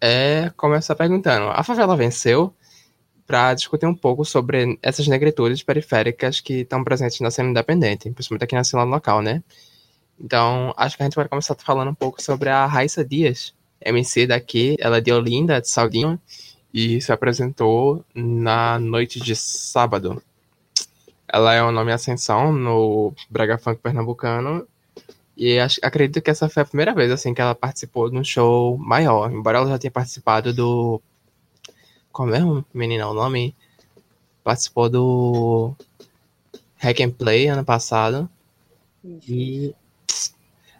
é começar perguntando: a favela venceu? Para discutir um pouco sobre essas negritudes periféricas que estão presentes na cena independente, principalmente aqui na cena local, né? Então, acho que a gente vai começar falando um pouco sobre a Raíssa Dias, MC daqui, ela é de Olinda, de Saldinho, e se apresentou na noite de sábado. Ela é o nome Ascensão no Brega Funk Pernambucano, e acho, acredito que essa foi a primeira vez assim que ela participou de um show maior, embora ela já tenha participado do. Como é o menino o nome? Participou do Hack and Play ano passado. E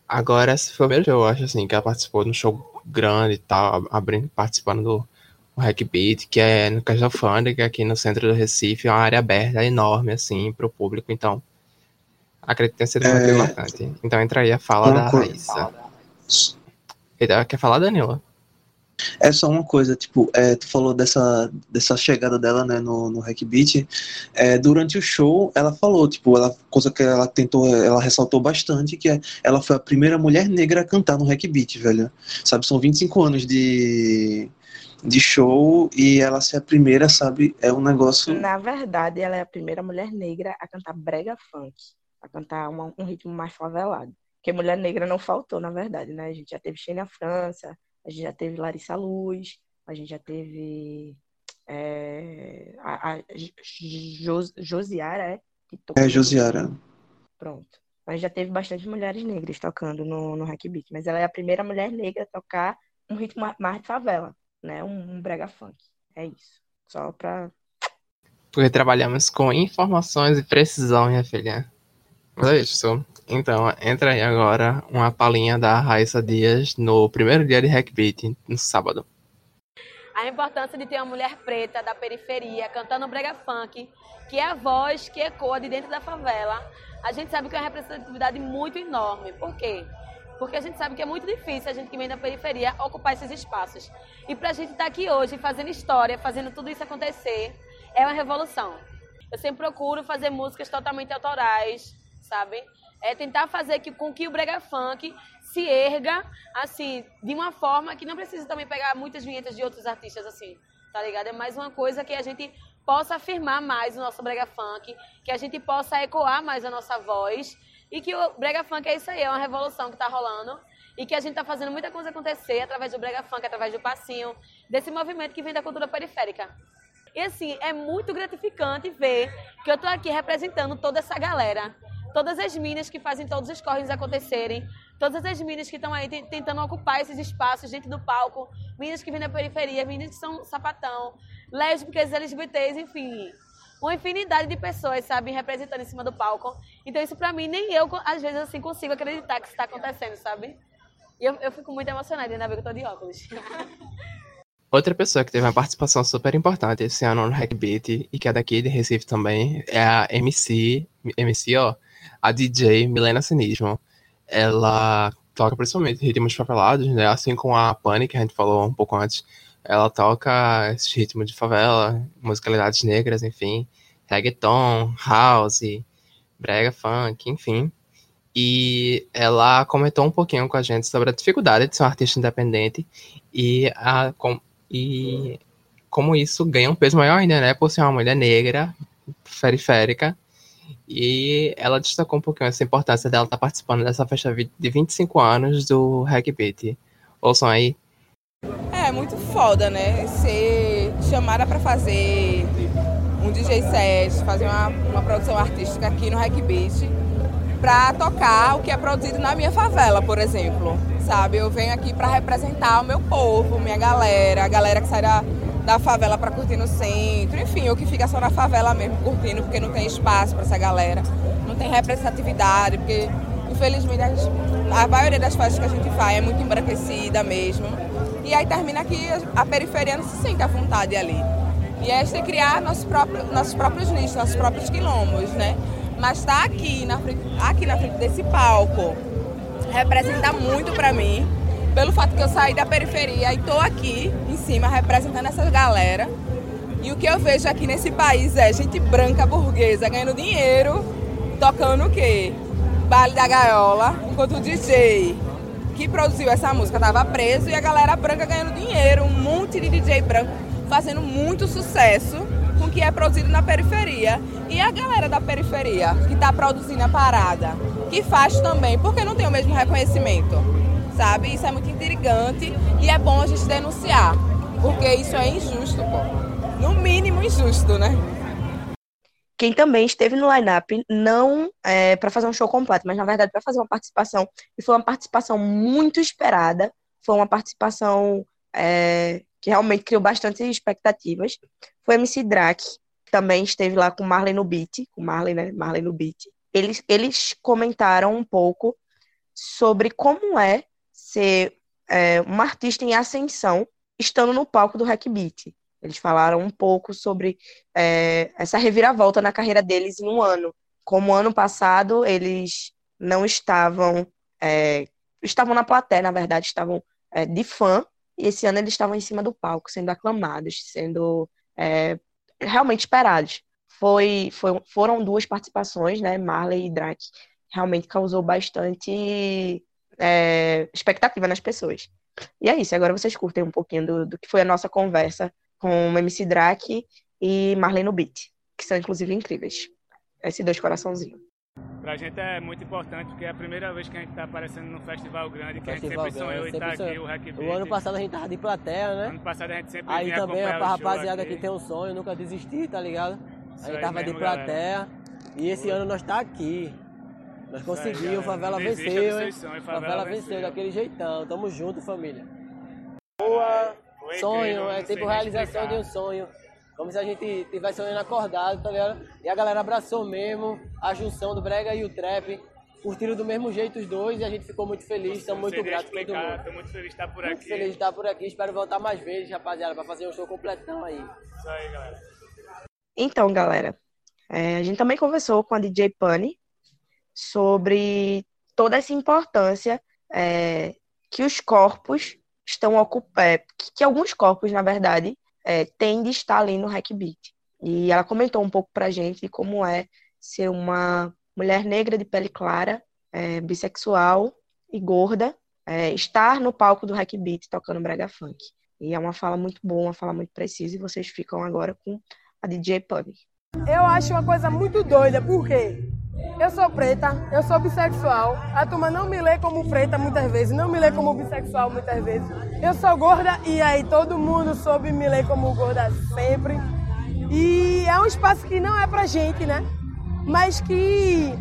agora esse foi o primeiro eu acho assim, que ela participou de um show grande e tal, abrindo, participando do Hack Beat, que é no Caixa Alfândega, aqui no centro do Recife, é uma área aberta enorme, assim, para o público, então acredito que tenha sido muito É. importante. Então entra aí a fala Uma da co- Raíssa. Eita, Quer falar, Danila? É só uma coisa, tipo, é, tu falou dessa, dessa chegada dela, né, no, no Hack Beat. É, durante o show, ela falou, tipo, ela, coisa que ela tentou, ela ressaltou bastante, que é, ela foi a primeira mulher negra a cantar no Hack Beat, velho. Sabe, são 25 anos de, de show e ela ser a primeira, sabe, é um negócio... Na verdade, ela é a primeira mulher negra a cantar brega funk, a cantar uma- um ritmo mais favelado. Porque mulher negra não faltou, na verdade, né? A gente já teve Xenia França, a gente já teve Larissa Luz, a gente já teve é, a, a Jos- Josiara, é? Que tocou É, Josiara. Pronto. A gente já teve bastante mulheres negras tocando no, no Hack Beat, mas ela é a primeira mulher negra a tocar um ritmo ma- mais de favela, né? Um, um brega funk. É isso. Só pra Porque trabalhamos com informações e precisão, minha filha. Mas é isso. Então, entra aí agora uma palhinha da Raíssa Dias no primeiro dia de Hackbeat, no sábado. a importância de ter uma mulher preta da periferia cantando brega funk, que é a voz que ecoa de dentro da favela. A gente sabe que é uma representatividade muito enorme. Por quê? Porque a gente sabe que é muito difícil a gente que vem da periferia ocupar esses espaços. E pra gente estar aqui hoje fazendo história, fazendo tudo isso acontecer, é uma revolução. Eu sempre procuro fazer músicas totalmente autorais, sabe? É tentar fazer que, com que o brega funk se erga, assim, de uma forma que não precisa também pegar muitas vinhetas de outros artistas, assim, tá ligado? É mais uma coisa que a gente possa afirmar mais o nosso brega funk, que a gente possa ecoar mais a nossa voz e que o brega funk é isso aí, é uma revolução que tá rolando e que a gente tá fazendo muita coisa acontecer através do brega funk, através do passinho, desse movimento que vem da cultura periférica. E assim, é muito gratificante ver que eu tô aqui representando toda essa galera. Todas as minas que fazem todos os corres acontecerem. Todas as minas que estão aí te- tentando ocupar esses espaços dentro do palco. Minas que vêm da periferia, minas que são sapatão, lésbicas, LGBTs, enfim. Uma infinidade de pessoas, sabe, representando em cima do palco. Então isso pra mim, nem eu, às vezes, assim, consigo acreditar que isso tá acontecendo, sabe? E eu, eu fico muito emocionada, ainda bem que eu tô de óculos. Outra pessoa que teve uma participação super importante esse ano no Hackbeat e que é daqui de Recife também é a MC, MC, ó, a DJ Milena Cinismo. Ela toca principalmente ritmos favelados, né? Assim como a Pani, que a gente falou um pouco antes. Ela toca esse ritmo de favela, musicalidades negras, enfim, reggaeton, house, brega funk, enfim. E ela comentou um pouquinho com a gente sobre a dificuldade de ser um artista independente e a, com- E como isso ganha um peso maior ainda, né? Por ser uma mulher negra, periférica. E ela destacou um pouquinho essa importância dela estar participando dessa festa de 25 anos do Reggae Beat. Ouçam aí. É muito foda, né? Ser chamada para fazer um DJ set, fazer uma, uma produção artística aqui no Hack Beat, para tocar o que é produzido na minha favela, por exemplo. Sabe? Eu venho aqui para representar o meu povo, minha galera, a galera que sai da, da favela para curtir no centro, enfim, o que fica só na favela mesmo curtindo, porque não tem espaço para essa galera, não tem representatividade, porque infelizmente a, maioria das festas que a gente faz é muito embranquecida mesmo. E aí termina que a periferia não se sente à vontade ali. E a gente criar nossos próprios, nossos próprios nichos, nossos próprios quilombos, né? Mas estar tá aqui aqui na frente desse palco representa muito para mim, pelo fato que eu saí da periferia e estou aqui em cima representando essa galera. E o que eu vejo aqui nesse país é gente branca burguesa ganhando dinheiro, tocando o quê? Baile da Gaiola, enquanto o DJ que produziu essa música estava preso e a galera branca ganhando dinheiro, um monte de DJ branco fazendo muito sucesso com o que é produzido na periferia. E a galera da periferia que está produzindo a parada, que faz também, porque não tem o mesmo reconhecimento, sabe? Isso é muito intrigante e é bom a gente denunciar, porque isso é injusto, pô. No mínimo injusto, né? Quem também esteve no line-up, não é, para fazer um show completo, mas na verdade para fazer uma participação, e foi uma participação muito esperada, foi uma participação é, que realmente criou bastante expectativas, foi MC Drake, que também esteve lá com Marley no beat, com Marley, né? Marley no beat. Eles, eles comentaram um pouco sobre como é ser é, uma artista em ascensão estando no palco do Hack Beat. Eles falaram um pouco sobre é, essa reviravolta na carreira deles em um ano. Como ano passado eles não estavam. É, estavam na plateia, na verdade, estavam é, de fã, e esse ano eles estavam em cima do palco, sendo aclamados, sendo é, realmente esperados. Foi, foi, foram duas participações, né? Marley e Drake. Realmente causou bastante é, expectativa nas pessoas. E é isso, agora vocês curtem um pouquinho do, do que foi a nossa conversa com o MC Drake e Marlene Beat, que são inclusive incríveis. Esses dois coraçãozinhos. Pra gente é muito importante, porque é a primeira vez que a gente tá aparecendo num festival grande, que festival a gente sempre sonhou em estar aqui, o Hack. O ano passado a gente tava de plateia, né? Ano passado a gente sempre Aí também a rapaziada que tem um sonho, nunca desistir, tá ligado? a gente tava mesmo, de plateia. Galera. E esse ano nós tá aqui. Nós conseguimos, favela venceu, hein? Favela, favela venceu, daquele jeitão. Tamo junto, família. Boa! sonho, é tipo realização de um sonho. Como se a gente tivesse sonhando acordado, tá ligado? E a galera abraçou mesmo a junção do Brega e o Trap. Curtiram do mesmo jeito os dois e a gente ficou muito feliz, estamos muito gratos por todo mundo. Tô muito feliz de estar por muito aqui. feliz de estar por aqui, espero voltar mais vezes, rapaziada, para fazer um show completão aí. Isso aí, galera. Então, galera, é, a gente também conversou com a DJ Pani sobre toda essa importância é, que os corpos estão ocupando, é, que, alguns corpos, na verdade, é, têm de estar ali no Hack Beat. E ela comentou um pouco pra gente como é ser uma mulher negra de pele clara, é, bissexual e gorda, é, estar no palco do Hack Beat tocando brega funk. E é uma fala muito boa, uma fala muito precisa, e vocês ficam agora com a DJ Pub. Eu acho uma coisa muito doida, por quê? Eu sou preta, eu sou bissexual. A turma não me lê como preta muitas vezes, não me lê como bissexual muitas vezes. Eu sou gorda e aí todo mundo soube me ler como gorda sempre. E é um espaço que não é pra gente, né? Mas que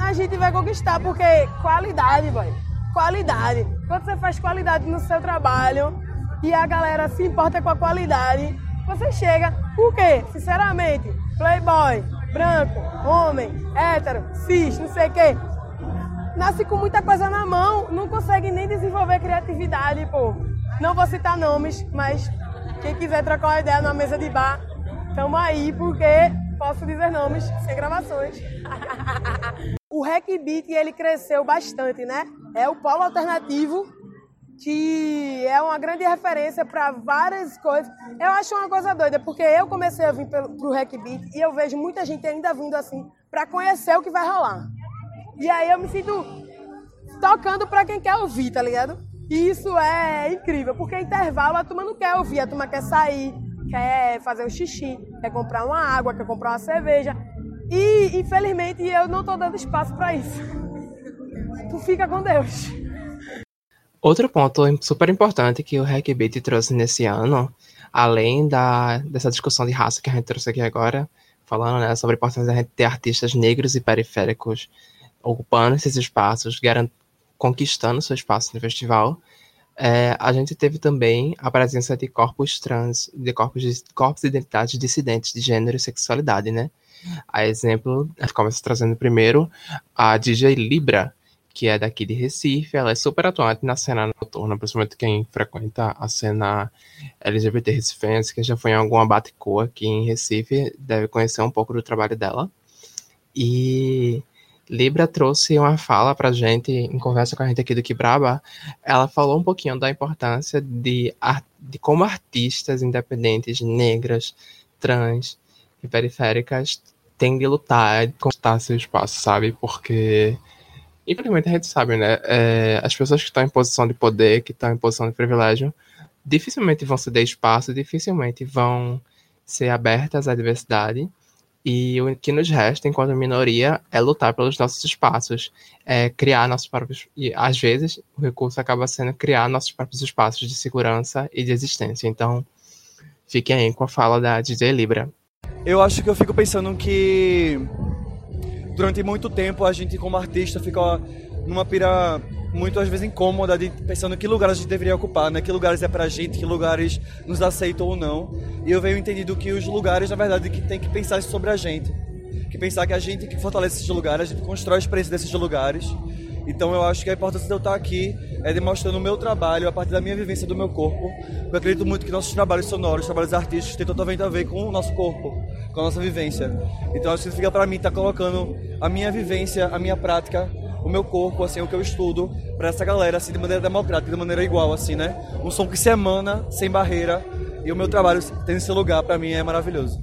a gente vai conquistar, porque qualidade, boy. Qualidade. Quando você faz qualidade no seu trabalho e a galera se importa com a qualidade, você chega. Por quê? Sinceramente, playboy, branco, homem, hétero, cis, não sei o quê. Nasce com muita coisa na mão, não consegue nem desenvolver criatividade, pô. Não vou citar nomes, mas quem quiser trocar uma ideia numa mesa de bar, tamo aí, porque posso dizer nomes sem gravações. o Hack Beat, ele cresceu bastante, né? É o polo alternativo que é uma grande referência para várias coisas. Eu acho uma coisa doida, porque eu comecei a vir para o Hack Beat e eu vejo muita gente ainda vindo assim para conhecer o que vai rolar. E aí eu me sinto tocando para quem quer ouvir, tá ligado? E isso é incrível, porque intervalo a turma não quer ouvir, a turma quer sair, quer fazer um xixi, quer comprar uma água, quer comprar uma cerveja. E, infelizmente, eu não estou dando espaço para isso. Tu fica com Deus. Outro ponto super importante que o Hack Beat trouxe nesse ano, além da, dessa discussão de raça que a gente trouxe aqui agora, falando né, sobre a importância da gente ter artistas negros e periféricos ocupando esses espaços, conquistando seu espaço no festival, é, a gente teve também a presença de corpos trans, de corpos, de corpos de identidades dissidentes de gênero e sexualidade, né? A exemplo, a gente começa trazendo primeiro a DJ Libra, que é daqui de Recife, ela é super atuante na cena noturna, principalmente quem frequenta a cena LGBT recifense, que já foi em alguma batecoa aqui em Recife, deve conhecer um pouco do trabalho dela. E Libra trouxe uma fala pra gente, em conversa com a gente aqui do Quebraba, ela falou um pouquinho da importância de, de como artistas independentes, negras, trans e periféricas têm de lutar e conquistar seu espaço, sabe? Porque Infelizmente a gente sabe, né? É, as pessoas que estão em posição de poder, que estão em posição de privilégio, dificilmente vão ceder espaço, dificilmente vão ser abertas à diversidade. E o que nos resta, enquanto minoria, é lutar pelos nossos espaços, é criar nossos próprios. E às vezes o recurso acaba sendo criar nossos próprios espaços de segurança e de existência. Então, fiquem aí com a fala da DJ Libra. Eu acho que eu fico pensando que durante muito tempo a gente como artista fica numa pira muito às vezes incômoda de pensando que lugares a gente deveria ocupar, né? Que lugares é pra gente, que lugares nos aceitam ou não. E eu venho entendido que os lugares, na verdade, que tem que pensar sobre a gente. Que pensar que a gente que fortalece esses lugares, a gente constrói a experiência desses lugares. Então eu acho que a importância de eu estar aqui é demonstrando o meu trabalho a partir da minha vivência do meu corpo. Eu acredito muito que nossos trabalhos sonoros, trabalhos artísticos, têm totalmente a ver com o nosso corpo, com a nossa vivência. Então acho que significa para mim estar colocando a minha vivência, a minha prática, o meu corpo, assim, o que eu estudo, para essa galera, assim, de maneira democrática, de maneira igual, assim, né? Um som que se emana, sem barreira, e o meu trabalho tendo esse lugar, para mim, é maravilhoso.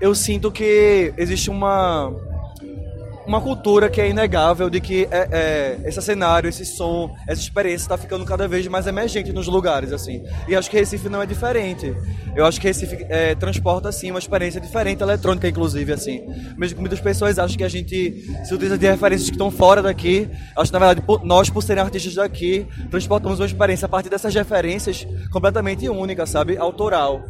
Eu sinto que existe uma uma cultura que é inegável de que é, é, esse cenário, esse som, essa experiência está ficando cada vez mais emergente nos lugares, assim. E acho que Recife não é diferente. Eu acho que Recife é, transporta, assim, uma experiência diferente, eletrônica, inclusive, assim. Mesmo que muitas pessoas acham que a gente se utiliza de referências que estão fora daqui, acho que, na verdade, nós, por serem artistas daqui, transportamos uma experiência a partir dessas referências completamente única, sabe? Autoral.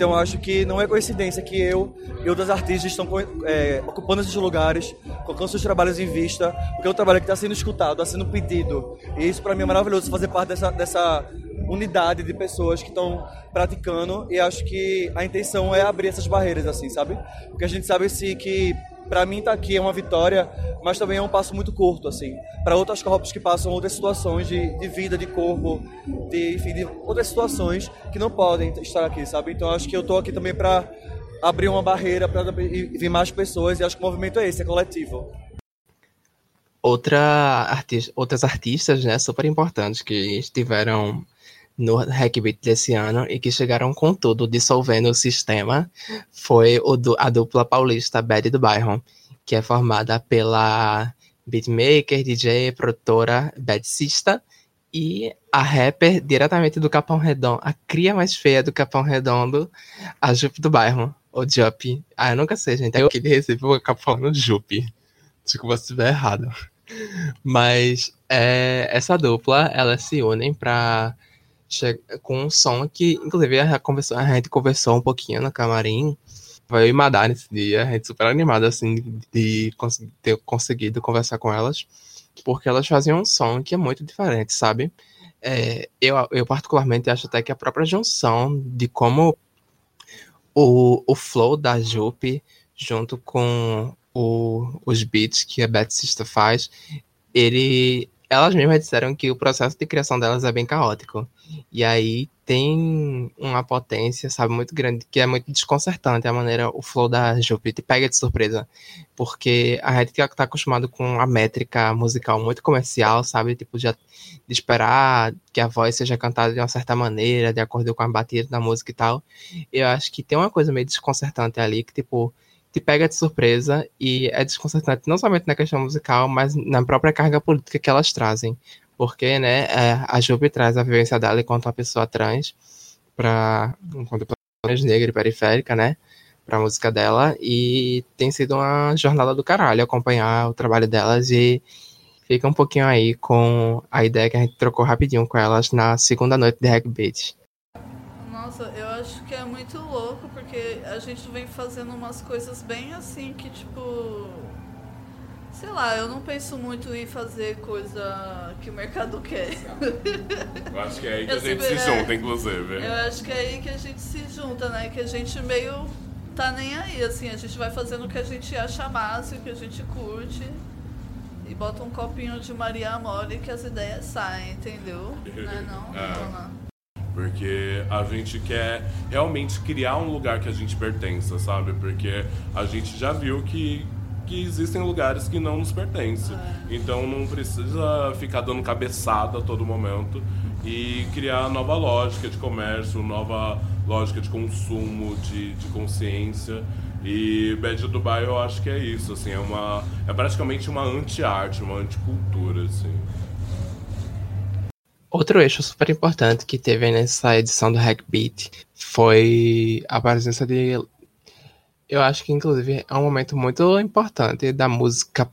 Então, acho que não é coincidência que eu e outros artistas estão é, ocupando esses lugares, colocando seus trabalhos em vista, porque é um trabalho que está sendo escutado, está sendo pedido. E isso, para mim, é maravilhoso, fazer parte dessa, dessa unidade de pessoas que estão praticando e acho que a intenção é abrir essas barreiras, assim, sabe? Porque a gente sabe assim, que para mim tá aqui é uma vitória, mas também é um passo muito curto, assim, para outros corpos que passam outras situações de, de vida, de corpo, de, enfim, de outras situações que não podem estar aqui, sabe? Então acho que eu estou aqui também para abrir uma barreira para vir mais pessoas e acho que o movimento é esse, é coletivo. Outra artista, outras artistas, né, super importantes que estiveram no Hackbeat desse ano e que chegaram com tudo, dissolvendo o sistema, foi o du a dupla paulista Bad do Bairro, que é formada pela beatmaker, DJ, produtora Bad Sista e a rapper diretamente do Capão Redondo, a cria mais feia do Capão Redondo, a Jupe do Bairro, ou Jup. Ah, eu nunca sei, gente. Eu aqui de Recife vou ficar falando Jupe. Desculpa se estiver errado. Mas é, essa dupla, elas se unem pra com um som que, inclusive, a, conversou, a gente conversou um pouquinho no camarim. Foi e Madar nesse dia, a gente super animada, assim, de ter conseguido conversar com elas, porque elas faziam um som que é muito diferente, sabe? É, eu, eu, particularmente, acho até que a própria junção de como o, o flow da Jupe, junto com o, os beats que a Beth Sister faz, ele elas mesmas disseram que o processo de criação delas é bem caótico. E aí tem uma potência, sabe, muito grande, que é muito desconcertante a maneira, o flow da Jupe te pega de surpresa. Porque a gente tá acostumado com a métrica musical muito comercial, sabe, tipo, de esperar que a voz seja cantada de uma certa maneira, de acordo com a batida da música e tal. Eu acho que tem uma coisa meio desconcertante ali, que, tipo, te pega de surpresa e é desconcertante não somente na questão musical, mas na própria carga política que elas trazem. porque, né, é, a Jupe traz a vivência dela enquanto uma pessoa trans para enquanto pessoa negra e periférica, né, para a música dela e tem sido uma jornada do caralho acompanhar o trabalho delas e fica um pouquinho aí com a ideia que a gente trocou rapidinho com elas na segunda noite de Hackbeat. Nossa, eu acho que é muito louco porque a gente vem fazendo umas coisas bem assim que tipo Sei lá, eu não penso muito em fazer coisa que o mercado quer. Eu acho que é aí que eu a gente se junta, inclusive. Eu acho que é aí que a gente se junta, né? Que a gente meio tá nem aí, assim, a gente vai fazendo o que a gente acha massa, o que a gente curte. E bota um copinho de Maria Mole que as ideias saem, entendeu? Não é não, é. Porque a gente quer realmente criar um lugar que a gente pertença, sabe? Porque a gente já viu que que existem lugares que não nos pertencem. É. Então não precisa ficar dando cabeçada a todo momento e criar nova lógica de comércio, nova lógica de consumo, de, de consciência. E Bad Dubai eu acho que é isso, assim, é uma é praticamente uma anti-arte, uma anticultura, assim. Outro eixo super importante que teve nessa edição do Hackbeat foi a presença de eu acho que, inclusive, é um momento muito importante da música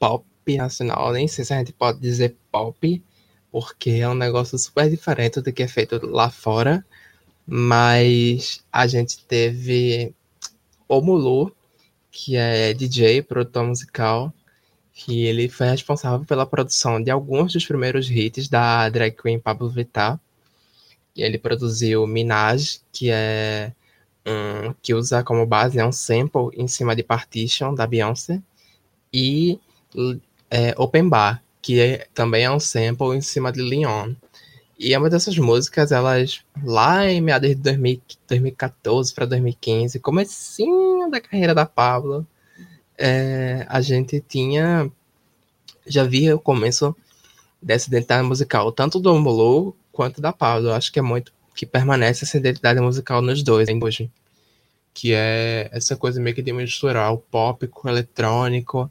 pop nacional. Nem sei se a gente pode dizer pop, porque é um negócio super diferente do que é feito lá fora. Mas a gente teve o Mulu, que é DJ, produtor musical, que ele foi responsável pela produção de alguns dos primeiros hits da drag queen Pablo Vittar. Ele produziu Minaj, que é um, que usa como base é um sample em cima de Partition da Beyoncé e é, Open Bar, que é, também é um sample em cima de Leon. E é uma dessas músicas, elas lá em meados de 2000, 2014 para 2015, comecinho da carreira da Pablo, é, a gente tinha já via o começo dessa identidade musical, tanto do Molo quanto da Pablo. Acho que é muito que permanece essa identidade musical nos dois hein, hoje. Que é essa coisa meio que de misturar o pop com o eletrônico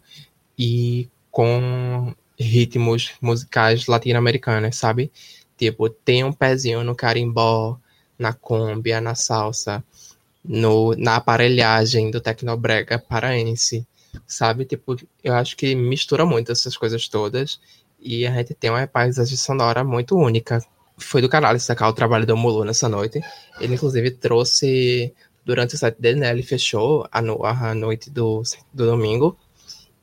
e com ritmos musicais latino-americanos, sabe? Tipo, tem um pezinho no carimbó, na cumbia, na salsa, no, na aparelhagem do tecnobrega paraense, sabe? Tipo, eu acho que mistura muito essas coisas todas e a gente tem uma paisagem sonora muito única foi do caralho sacar o trabalho do Mulu nessa noite. Ele, inclusive, trouxe, durante o set dele, né? Ele fechou a, no, a noite do, do domingo.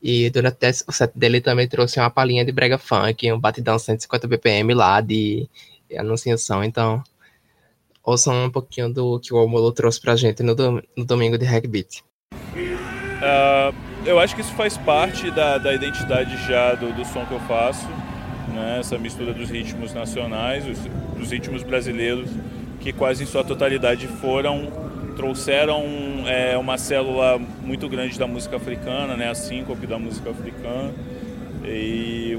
E durante o set dele também trouxe uma palhinha de brega funk, um batidão 150 BPM lá de anunciação. Então, ouçam um pouquinho do que o Mulu trouxe pra gente no, no domingo de Ragbeat. Uh, eu acho que isso faz parte da, da identidade já do, do som que eu faço né? essa mistura dos ritmos nacionais, os, dos ritmos brasileiros, que quase em sua totalidade foram, trouxeram é, uma célula muito grande da música africana, né? a síncope da música africana. E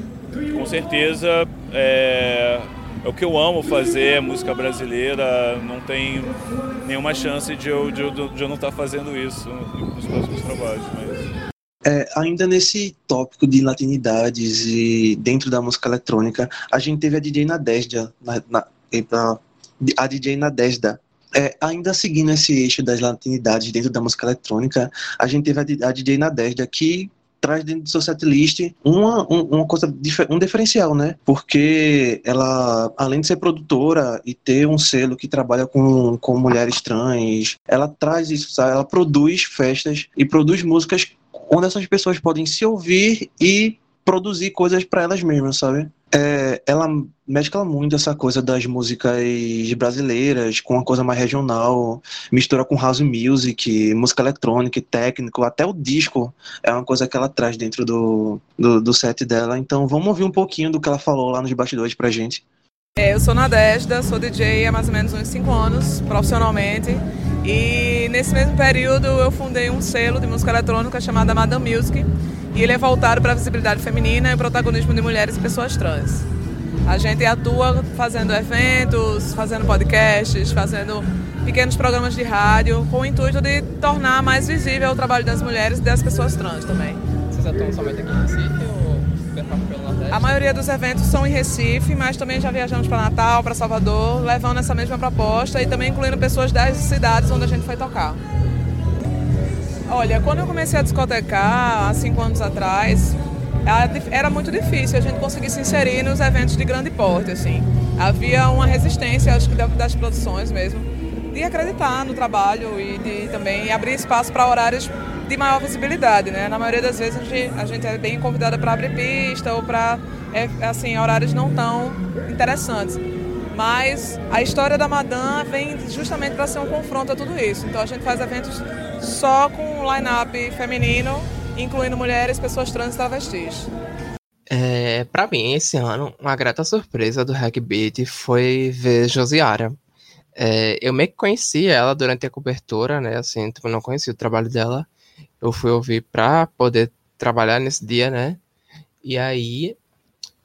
com certeza é, é o que eu amo fazer, música brasileira, não tem nenhuma chance de eu, de eu, de eu não estar fazendo isso nos próximos trabalhos. Mas... É, ainda nesse tópico de latinidades e dentro da música eletrônica, a gente teve a DJ Nadesda, na, na, a DJ Nadesda. É, ainda seguindo esse eixo das latinidades dentro da música eletrônica, a gente teve a, a DJ Nadesda que traz dentro do seu setlist uma, uma coisa, um diferencial, né? Porque ela, além de ser produtora e ter um selo que trabalha com, com mulheres trans, ela traz isso, sabe? Ela produz festas e produz músicas onde essas pessoas podem se ouvir e produzir coisas para elas mesmas, sabe? É, ela mescla muito essa coisa das músicas brasileiras com uma coisa mais regional, mistura com house music, música eletrônica, técnico, até o disco é uma coisa que ela traz dentro do, do, do set dela. Então vamos ouvir um pouquinho do que ela falou lá nos bastidores pra gente. É, eu sou Nadesda, sou DJ há mais ou menos uns 5 anos, profissionalmente. E nesse mesmo período eu fundei um selo de música eletrônica chamado Madame Music. E ele é voltado para a visibilidade feminina e o protagonismo de mulheres e pessoas trans. A gente atua fazendo eventos, fazendo podcasts, fazendo pequenos programas de rádio, com o intuito de tornar mais visível o trabalho das mulheres e das pessoas trans também. Vocês atuam somente aqui pelo Nordeste? A maioria dos eventos são em Recife, mas também já viajamos para Natal, para Salvador, levando essa mesma proposta e também incluindo pessoas das cidades onde a gente foi tocar. Olha, quando eu comecei a discotecar, há cinco anos atrás, era muito difícil a gente conseguir se inserir nos eventos de grande porte, assim. Havia uma resistência, acho que das produções mesmo, de acreditar no trabalho e de também abrir espaço para horários de maior visibilidade, né? Na maioria das vezes a gente, a gente é bem convidada para abrir pista ou para é, assim horários não tão interessantes. Mas a história da Madame vem justamente para ser um confronto a tudo isso. Então a gente faz eventos só com line-up feminino, incluindo mulheres, pessoas trans e travestis. É, para mim, esse ano, uma grata surpresa do Hack Beat foi ver Josiara. É, eu meio que conheci ela durante a cobertura, né? Assim, tipo, não conhecia o trabalho dela eu fui ouvir para poder trabalhar nesse dia, né? E aí,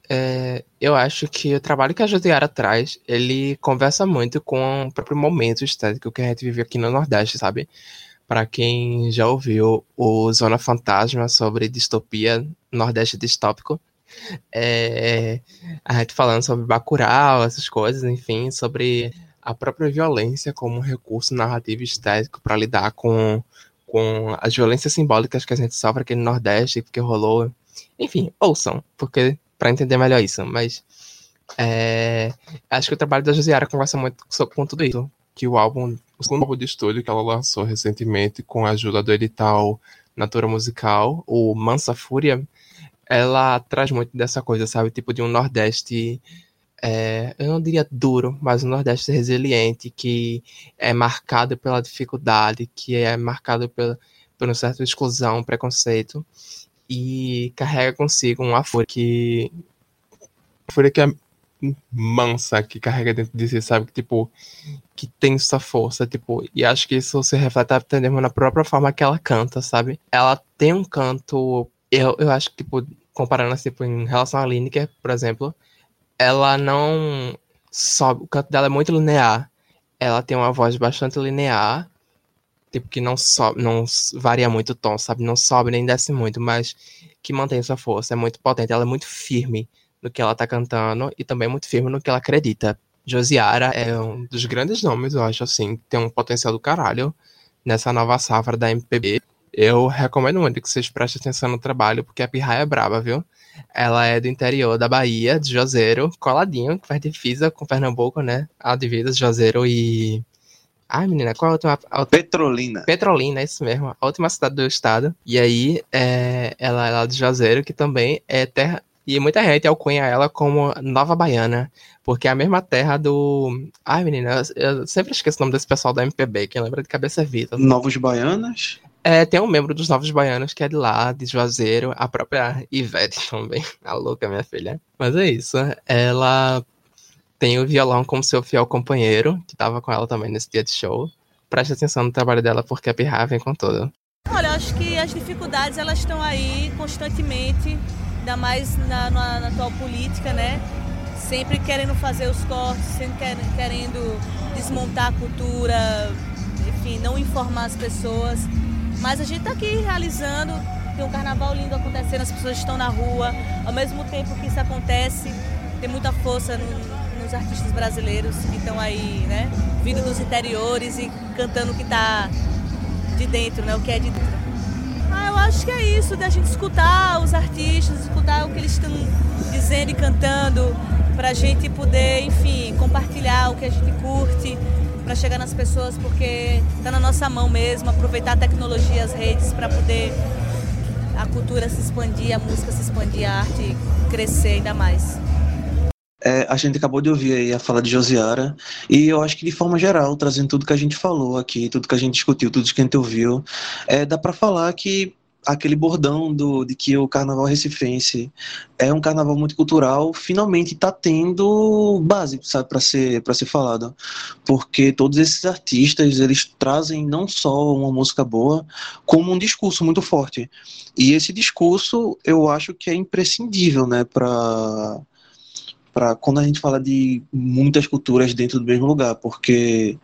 é, eu acho que o trabalho que a Josiara traz, ele conversa muito com o próprio momento estético que a gente vive aqui no Nordeste, sabe? Para quem já ouviu o Zona Fantasma sobre distopia Nordeste distópico, é, a gente falando sobre Bacurau, essas coisas, enfim, sobre a própria violência como recurso narrativo estético para lidar com com as violências simbólicas que a gente sofre aqui no Nordeste, que rolou. Enfim, ouçam, porque para entender melhor isso. Mas é, acho que o trabalho da Josiara conversa muito com tudo isso. Que o álbum, o segundo álbum de estúdio que ela lançou recentemente com a ajuda do edital Natura Musical, o Mansa Fúria, ela traz muito dessa coisa, sabe? Tipo de um Nordeste é, eu não diria duro, mas um Nordeste resiliente, que é marcado pela dificuldade, que é marcado pela, por uma certa exclusão, preconceito, e carrega consigo uma fúria que. fúria que é mansa, que carrega dentro de si, sabe? Que, tipo, que tem sua força, tipo, e acho que isso se reflete até mesmo na própria forma que ela canta, sabe? Ela tem um canto, eu, eu acho que, tipo, comparando assim, tipo, em relação a Lineker, por exemplo, ela não sobe, o canto dela é muito linear. Ela tem uma voz bastante linear, tipo que não sobe, não varia muito o tom, sabe? Não sobe nem desce muito, mas que mantém sua força, é muito potente, ela é muito firme no que ela tá cantando e também muito firme no que ela acredita. Josiara é um dos grandes nomes, eu acho assim, tem um potencial do caralho nessa nova safra da MPB. Eu recomendo muito que vocês prestem atenção no trabalho, porque a pirraia é braba, viu? Ela é do interior da Bahia, de Juazeiro, coladinho, que faz divisa com Pernambuco, né? A divisa de Juazeiro e. Ai, menina, qual é a última. A... Petrolina. Petrolina, é isso mesmo. A última cidade do estado. E aí, é... ela é lá de Juazeiro, que também é terra. E muita gente alcunha ela como Nova Baiana, porque é a mesma terra do. Ai, menina, eu sempre esqueço o nome desse pessoal da MPB, quem lembra de cabeça é vida. Novos Baianas? É, tem um membro dos Novos Baianos que é de lá, de Juazeiro, a própria Ivete também, a louca minha filha. Mas é isso, ela tem o violão como seu fiel companheiro, que tava com ela também nesse dia de show. Preste atenção no trabalho dela, porque a Pirra vem com tudo. Olha, eu acho que as dificuldades elas estão aí constantemente, ainda mais na, na, na atual política, né? Sempre querendo fazer os cortes, sempre querendo desmontar a cultura, enfim, não informar as pessoas. Mas a gente está aqui realizando, tem um carnaval lindo acontecendo, as pessoas estão na rua. Ao mesmo tempo que isso acontece, tem muita força no, nos artistas brasileiros que estão aí, né? Vindo dos interiores e cantando o que está de dentro, né? O que é de dentro. Ah, eu acho que é isso, da gente escutar os artistas, escutar o que eles estão dizendo e cantando, para a gente poder, enfim, compartilhar o que a gente curte, para chegar nas pessoas, porque está na nossa mão mesmo, aproveitar a tecnologia, as redes para poder a cultura se expandir, a música se expandir, a arte crescer ainda mais. É, a gente acabou de ouvir a fala de Josiara, e eu acho que de forma geral, trazendo tudo que a gente falou aqui, tudo que a gente discutiu, tudo que a gente ouviu, é, dá para falar que aquele bordão do, de que o carnaval recifense é um carnaval multicultural, finalmente está tendo base, sabe, para ser para ser falado, porque todos esses artistas eles trazem não só uma música boa, como um discurso muito forte. E esse discurso eu acho que é imprescindível, né, para para quando a gente fala de muitas culturas dentro do mesmo lugar, porque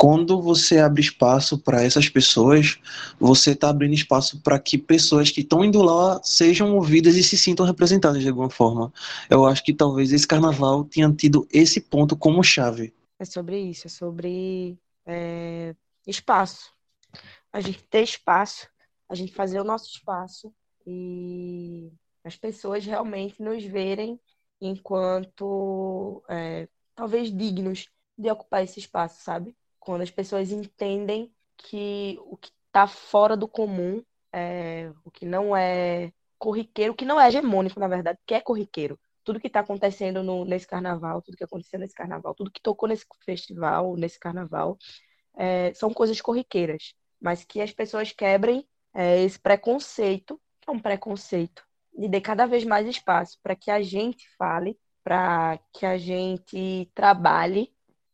quando você abre espaço para essas pessoas, você está abrindo espaço para que pessoas que estão indo lá sejam ouvidas e se sintam representadas de alguma forma. Eu acho que talvez esse carnaval tenha tido esse ponto como chave. É sobre isso, é sobre é, espaço. A gente ter espaço, a gente fazer o nosso espaço e as pessoas realmente nos verem enquanto é, talvez dignos de ocupar esse espaço, sabe? Quando as pessoas entendem que o que está fora do comum, é, o que não é corriqueiro, o que não é hegemônico, na verdade, que é corriqueiro. Tudo que está acontecendo no, nesse carnaval, tudo que aconteceu nesse carnaval, tudo que tocou nesse festival, nesse carnaval, é, são coisas corriqueiras, mas que as pessoas quebrem é, esse preconceito, que é um preconceito, e dê cada vez mais espaço para que a gente fale, para que a gente trabalhe,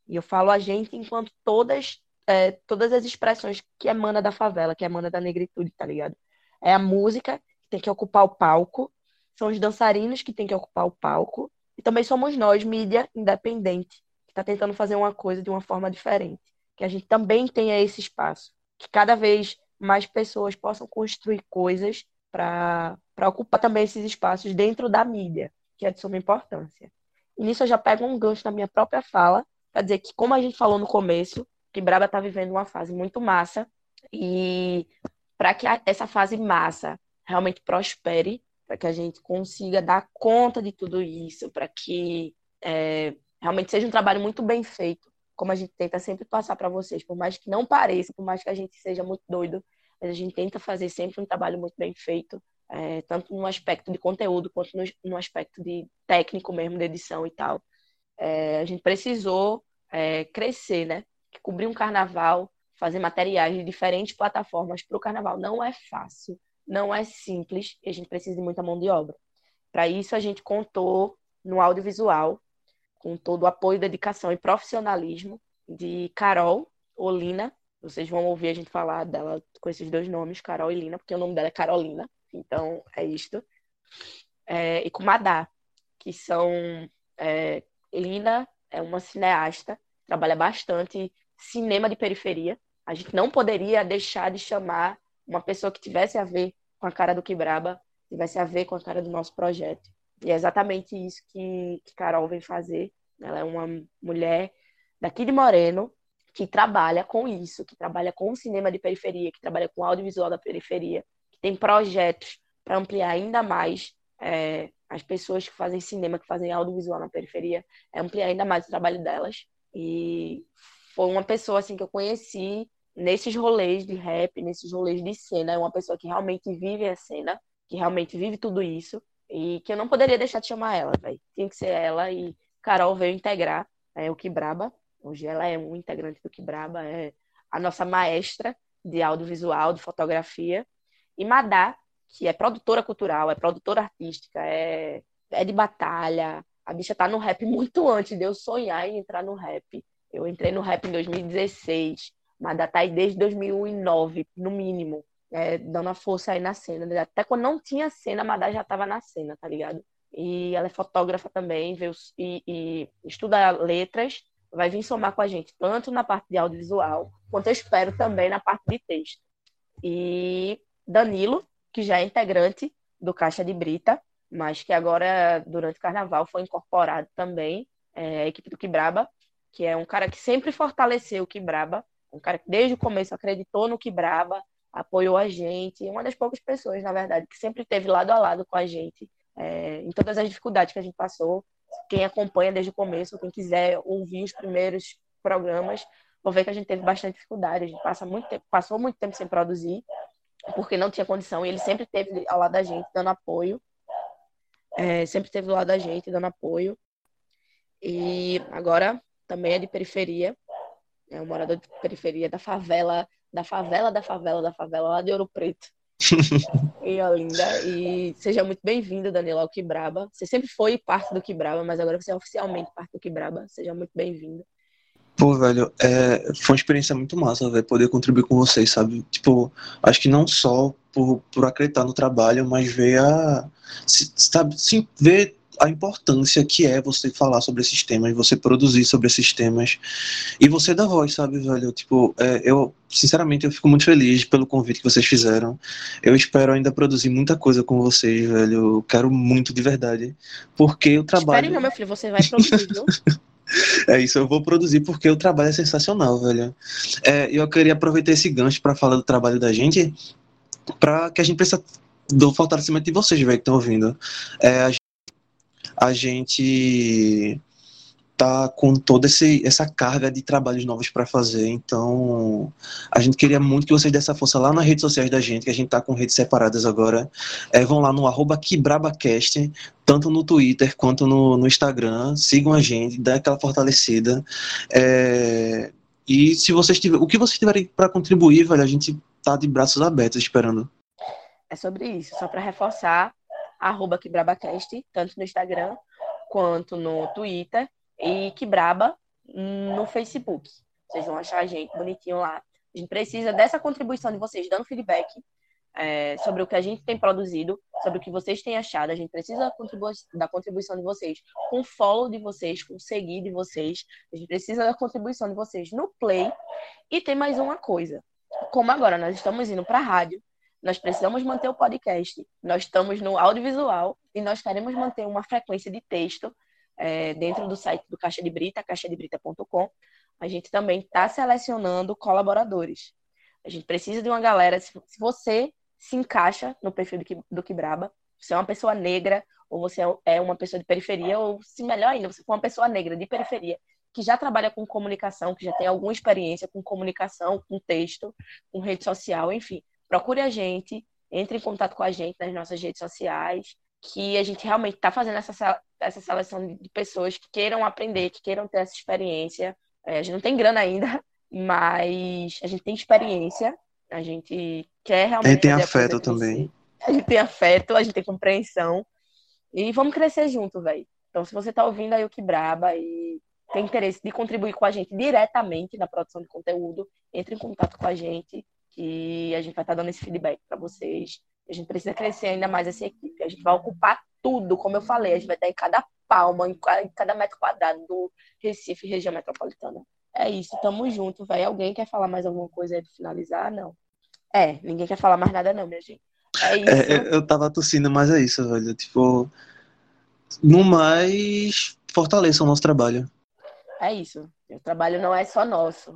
e eu falo a gente enquanto todas, é, todas as expressões que emana da favela, que emana da negritude, tá ligado? É a música que tem que ocupar o palco, são os dançarinos que tem que ocupar o palco, e também somos nós, mídia independente, que está tentando fazer uma coisa de uma forma diferente. Que a gente também tenha esse espaço, que cada vez mais pessoas possam construir coisas para ocupar também esses espaços dentro da mídia, que é de suma importância. E nisso eu já pego um gancho na minha própria fala, para dizer que, como a gente falou no começo, que Braba está vivendo uma fase muito massa, e para que essa fase massa realmente prospere, para que a gente consiga dar conta de tudo isso, para que é, realmente seja um trabalho muito bem feito, como a gente tenta sempre passar para vocês, por mais que não pareça, por mais que a gente seja muito doido, mas a gente tenta fazer sempre um trabalho muito bem feito, é, tanto no aspecto de conteúdo quanto no, no, aspecto de técnico mesmo, de edição e tal. É, a gente precisou é, crescer, né? Cobrir um carnaval, fazer materiais de diferentes plataformas para o carnaval não é fácil, não é simples e a gente precisa de muita mão de obra. Para isso, a gente contou no audiovisual, com todo o apoio, dedicação e profissionalismo de Carol Olina, vocês vão ouvir a gente falar dela com esses dois nomes, Carol e Lina, porque o nome dela é Carolina. Então, é isto. É, e com Madá, que são. É, Lina é uma cineasta, trabalha bastante cinema de periferia. A gente não poderia deixar de chamar uma pessoa que tivesse a ver com a cara do Quebraba, tivesse a ver com a cara do nosso projeto. E é exatamente isso que, que Carol vem fazer. Ela é uma mulher daqui de Moreno, que trabalha com isso, que trabalha com cinema de periferia, que trabalha com audiovisual da periferia, que tem projetos para ampliar ainda mais é, as pessoas que fazem cinema, que fazem audiovisual na periferia, é ampliar ainda mais o trabalho delas. E foi uma pessoa assim que eu conheci nesses rolês de rap, nesses rolês de cena, é uma pessoa que realmente vive a cena, que realmente vive tudo isso e que eu não poderia deixar de chamar ela, velho. Tinha que ser ela e Carol veio integrar é, o Que Braba Hoje ela é um integrante do Quebraba, é a nossa maestra de audiovisual, de fotografia. E Madá, que é produtora cultural, é produtora artística, é, é de batalha. A bicha tá no rap muito antes de eu sonhar em entrar no rap. Eu entrei no rap em 2016. Madá tá aí desde 2009, no mínimo, é, dando a força aí na cena. Até quando não tinha cena, a Madá já tava na cena, tá ligado? E ela é fotógrafa também, veio, e, e estuda letras vai vir somar com a gente, tanto na parte de audiovisual, quanto eu espero também na parte de texto. E Danilo, que já é integrante do Caixa de Brita, mas que agora, durante o carnaval, foi incorporado também é, a equipe do Quibraba, que é um cara que sempre fortaleceu o Quibraba, um cara que desde o começo acreditou no Quibraba, apoiou a gente, uma das poucas pessoas, na verdade, que sempre esteve lado a lado com a gente é, em todas as dificuldades que a gente passou, quem acompanha desde o começo, quem quiser ouvir os primeiros programas, vão ver que a gente teve bastante dificuldade. A gente passa muito tempo, passou muito tempo sem produzir, porque não tinha condição, e ele sempre esteve ao lado da gente, dando apoio. É, sempre esteve do lado da gente, dando apoio. E agora também é de periferia, é um morador de periferia da favela, da favela, da favela, da favela, lá de Ouro Preto e Olinda. E seja muito bem-vindo, Danilo, ao Quibraba. Você sempre foi parte do Quibraba, mas agora você é oficialmente parte do Quibraba. Seja muito bem-vindo. Pô, velho, é, foi uma experiência muito massa, velho, poder contribuir com vocês, sabe? Tipo, acho que não só por, por acreditar no trabalho, mas ver a. Sabe, sim, ver a importância que é você falar sobre esses temas, você produzir sobre esses temas e você dar voz, sabe, velho? Tipo, é, eu, sinceramente, eu fico muito feliz pelo convite que vocês fizeram. Eu espero ainda produzir muita coisa com vocês, velho. Eu quero muito de verdade, porque o trabalho. Espere não, meu filho, você vai produzir, viu? É isso, eu vou produzir porque o trabalho é sensacional, velho. É, eu queria aproveitar esse gancho para falar do trabalho da gente, para que a gente precisa do fortalecimento de vocês, velho, que estão ouvindo. É, a, a gente tá com toda esse, essa carga de trabalhos novos para fazer, então a gente queria muito que vocês dessem força lá nas redes sociais da gente, que a gente tá com redes separadas agora. É, vão lá no arroba Kibrabacast, tanto no Twitter quanto no, no Instagram, sigam a gente, dá aquela fortalecida. É, e se vocês tiverem, o que vocês tiverem para contribuir, velho, a gente tá de braços abertos esperando. É sobre isso, só para reforçar, arroba Kibrabacast, tanto no Instagram quanto no Twitter e Kibraba no Facebook. Vocês vão achar a gente bonitinho lá. A gente precisa dessa contribuição de vocês, dando feedback é, sobre o que a gente tem produzido, sobre o que vocês têm achado. A gente precisa da, contribu da contribuição de vocês, com follow de vocês, com seguir de vocês. A gente precisa da contribuição de vocês no play. E tem mais uma coisa. Como agora nós estamos indo para a rádio, nós precisamos manter o podcast. Nós estamos no audiovisual e nós queremos manter uma frequência de texto é, dentro do site do Caixa de Brita, caixadebrita.com. A gente também está selecionando colaboradores. A gente precisa de uma galera. Se você se encaixa no perfil do, Kibraba, você é uma pessoa negra, ou você é uma pessoa de periferia, ou se melhor ainda, você for uma pessoa negra de periferia, que já trabalha com comunicação, que já tem alguma experiência com comunicação, com texto, com rede social, enfim procure a gente, entre em contato com a gente nas nossas redes sociais, que a gente realmente está fazendo essa, essa seleção de pessoas que queiram aprender, que queiram ter essa experiência. É, a gente não tem grana ainda, mas a gente tem experiência, a gente quer realmente. A gente tem afeto também. A gente tem afeto, a gente tem compreensão. E vamos crescer junto, velho. Então, se você está ouvindo aí o Que Braba e tem interesse de contribuir com a gente diretamente na produção de conteúdo, entre em contato com a gente que a gente vai estar dando esse feedback para vocês. A gente precisa crescer ainda mais essa equipe. A gente vai ocupar tudo, como eu falei, a gente vai estar em cada palma, em cada metro quadrado do Recife, região metropolitana. É isso, tamo junto, vai. Alguém quer falar mais alguma coisa aí para finalizar? Não. É, ninguém quer falar mais nada, não, minha gente. É isso. É, eu tava tossindo, mas é isso, velho. Tipo, no mais, fortaleça o nosso trabalho. É isso. O trabalho não é só nosso.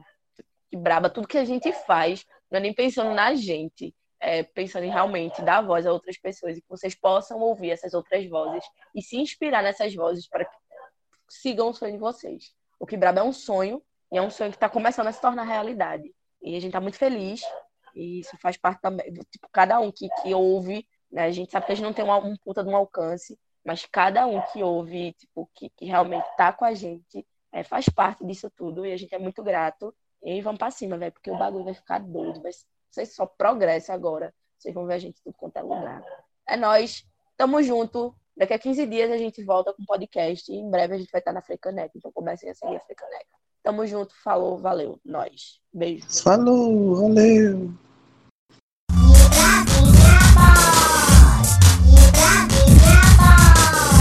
Que braba, tudo que a gente faz não é nem pensando na gente, é pensando em realmente dar voz a outras pessoas e que vocês possam ouvir essas outras vozes e se inspirar nessas vozes para que sigam o sonho de vocês. O Quebrado é um sonho e é um sonho que está começando a se tornar realidade. E a gente está muito feliz e isso faz parte também, tipo, cada um que, que ouve, né, a gente sabe que a gente não tem um, um puta de um alcance, mas cada um que ouve, tipo, que, que realmente está com a gente, é, faz parte disso tudo e a gente é muito grato e vamos pra cima, velho, porque o bagulho vai ficar doido. Vai ser só progresso agora. Vocês vão ver a gente tudo quanto é lugar. É nós. Tamo junto. Daqui a 15 dias a gente volta com podcast. E em breve a gente vai estar na Frecaneca. Então comecem a seguir a Frecaneca. Tamo junto. Falou. Valeu. Nós. Beijo. Falou. Valeu.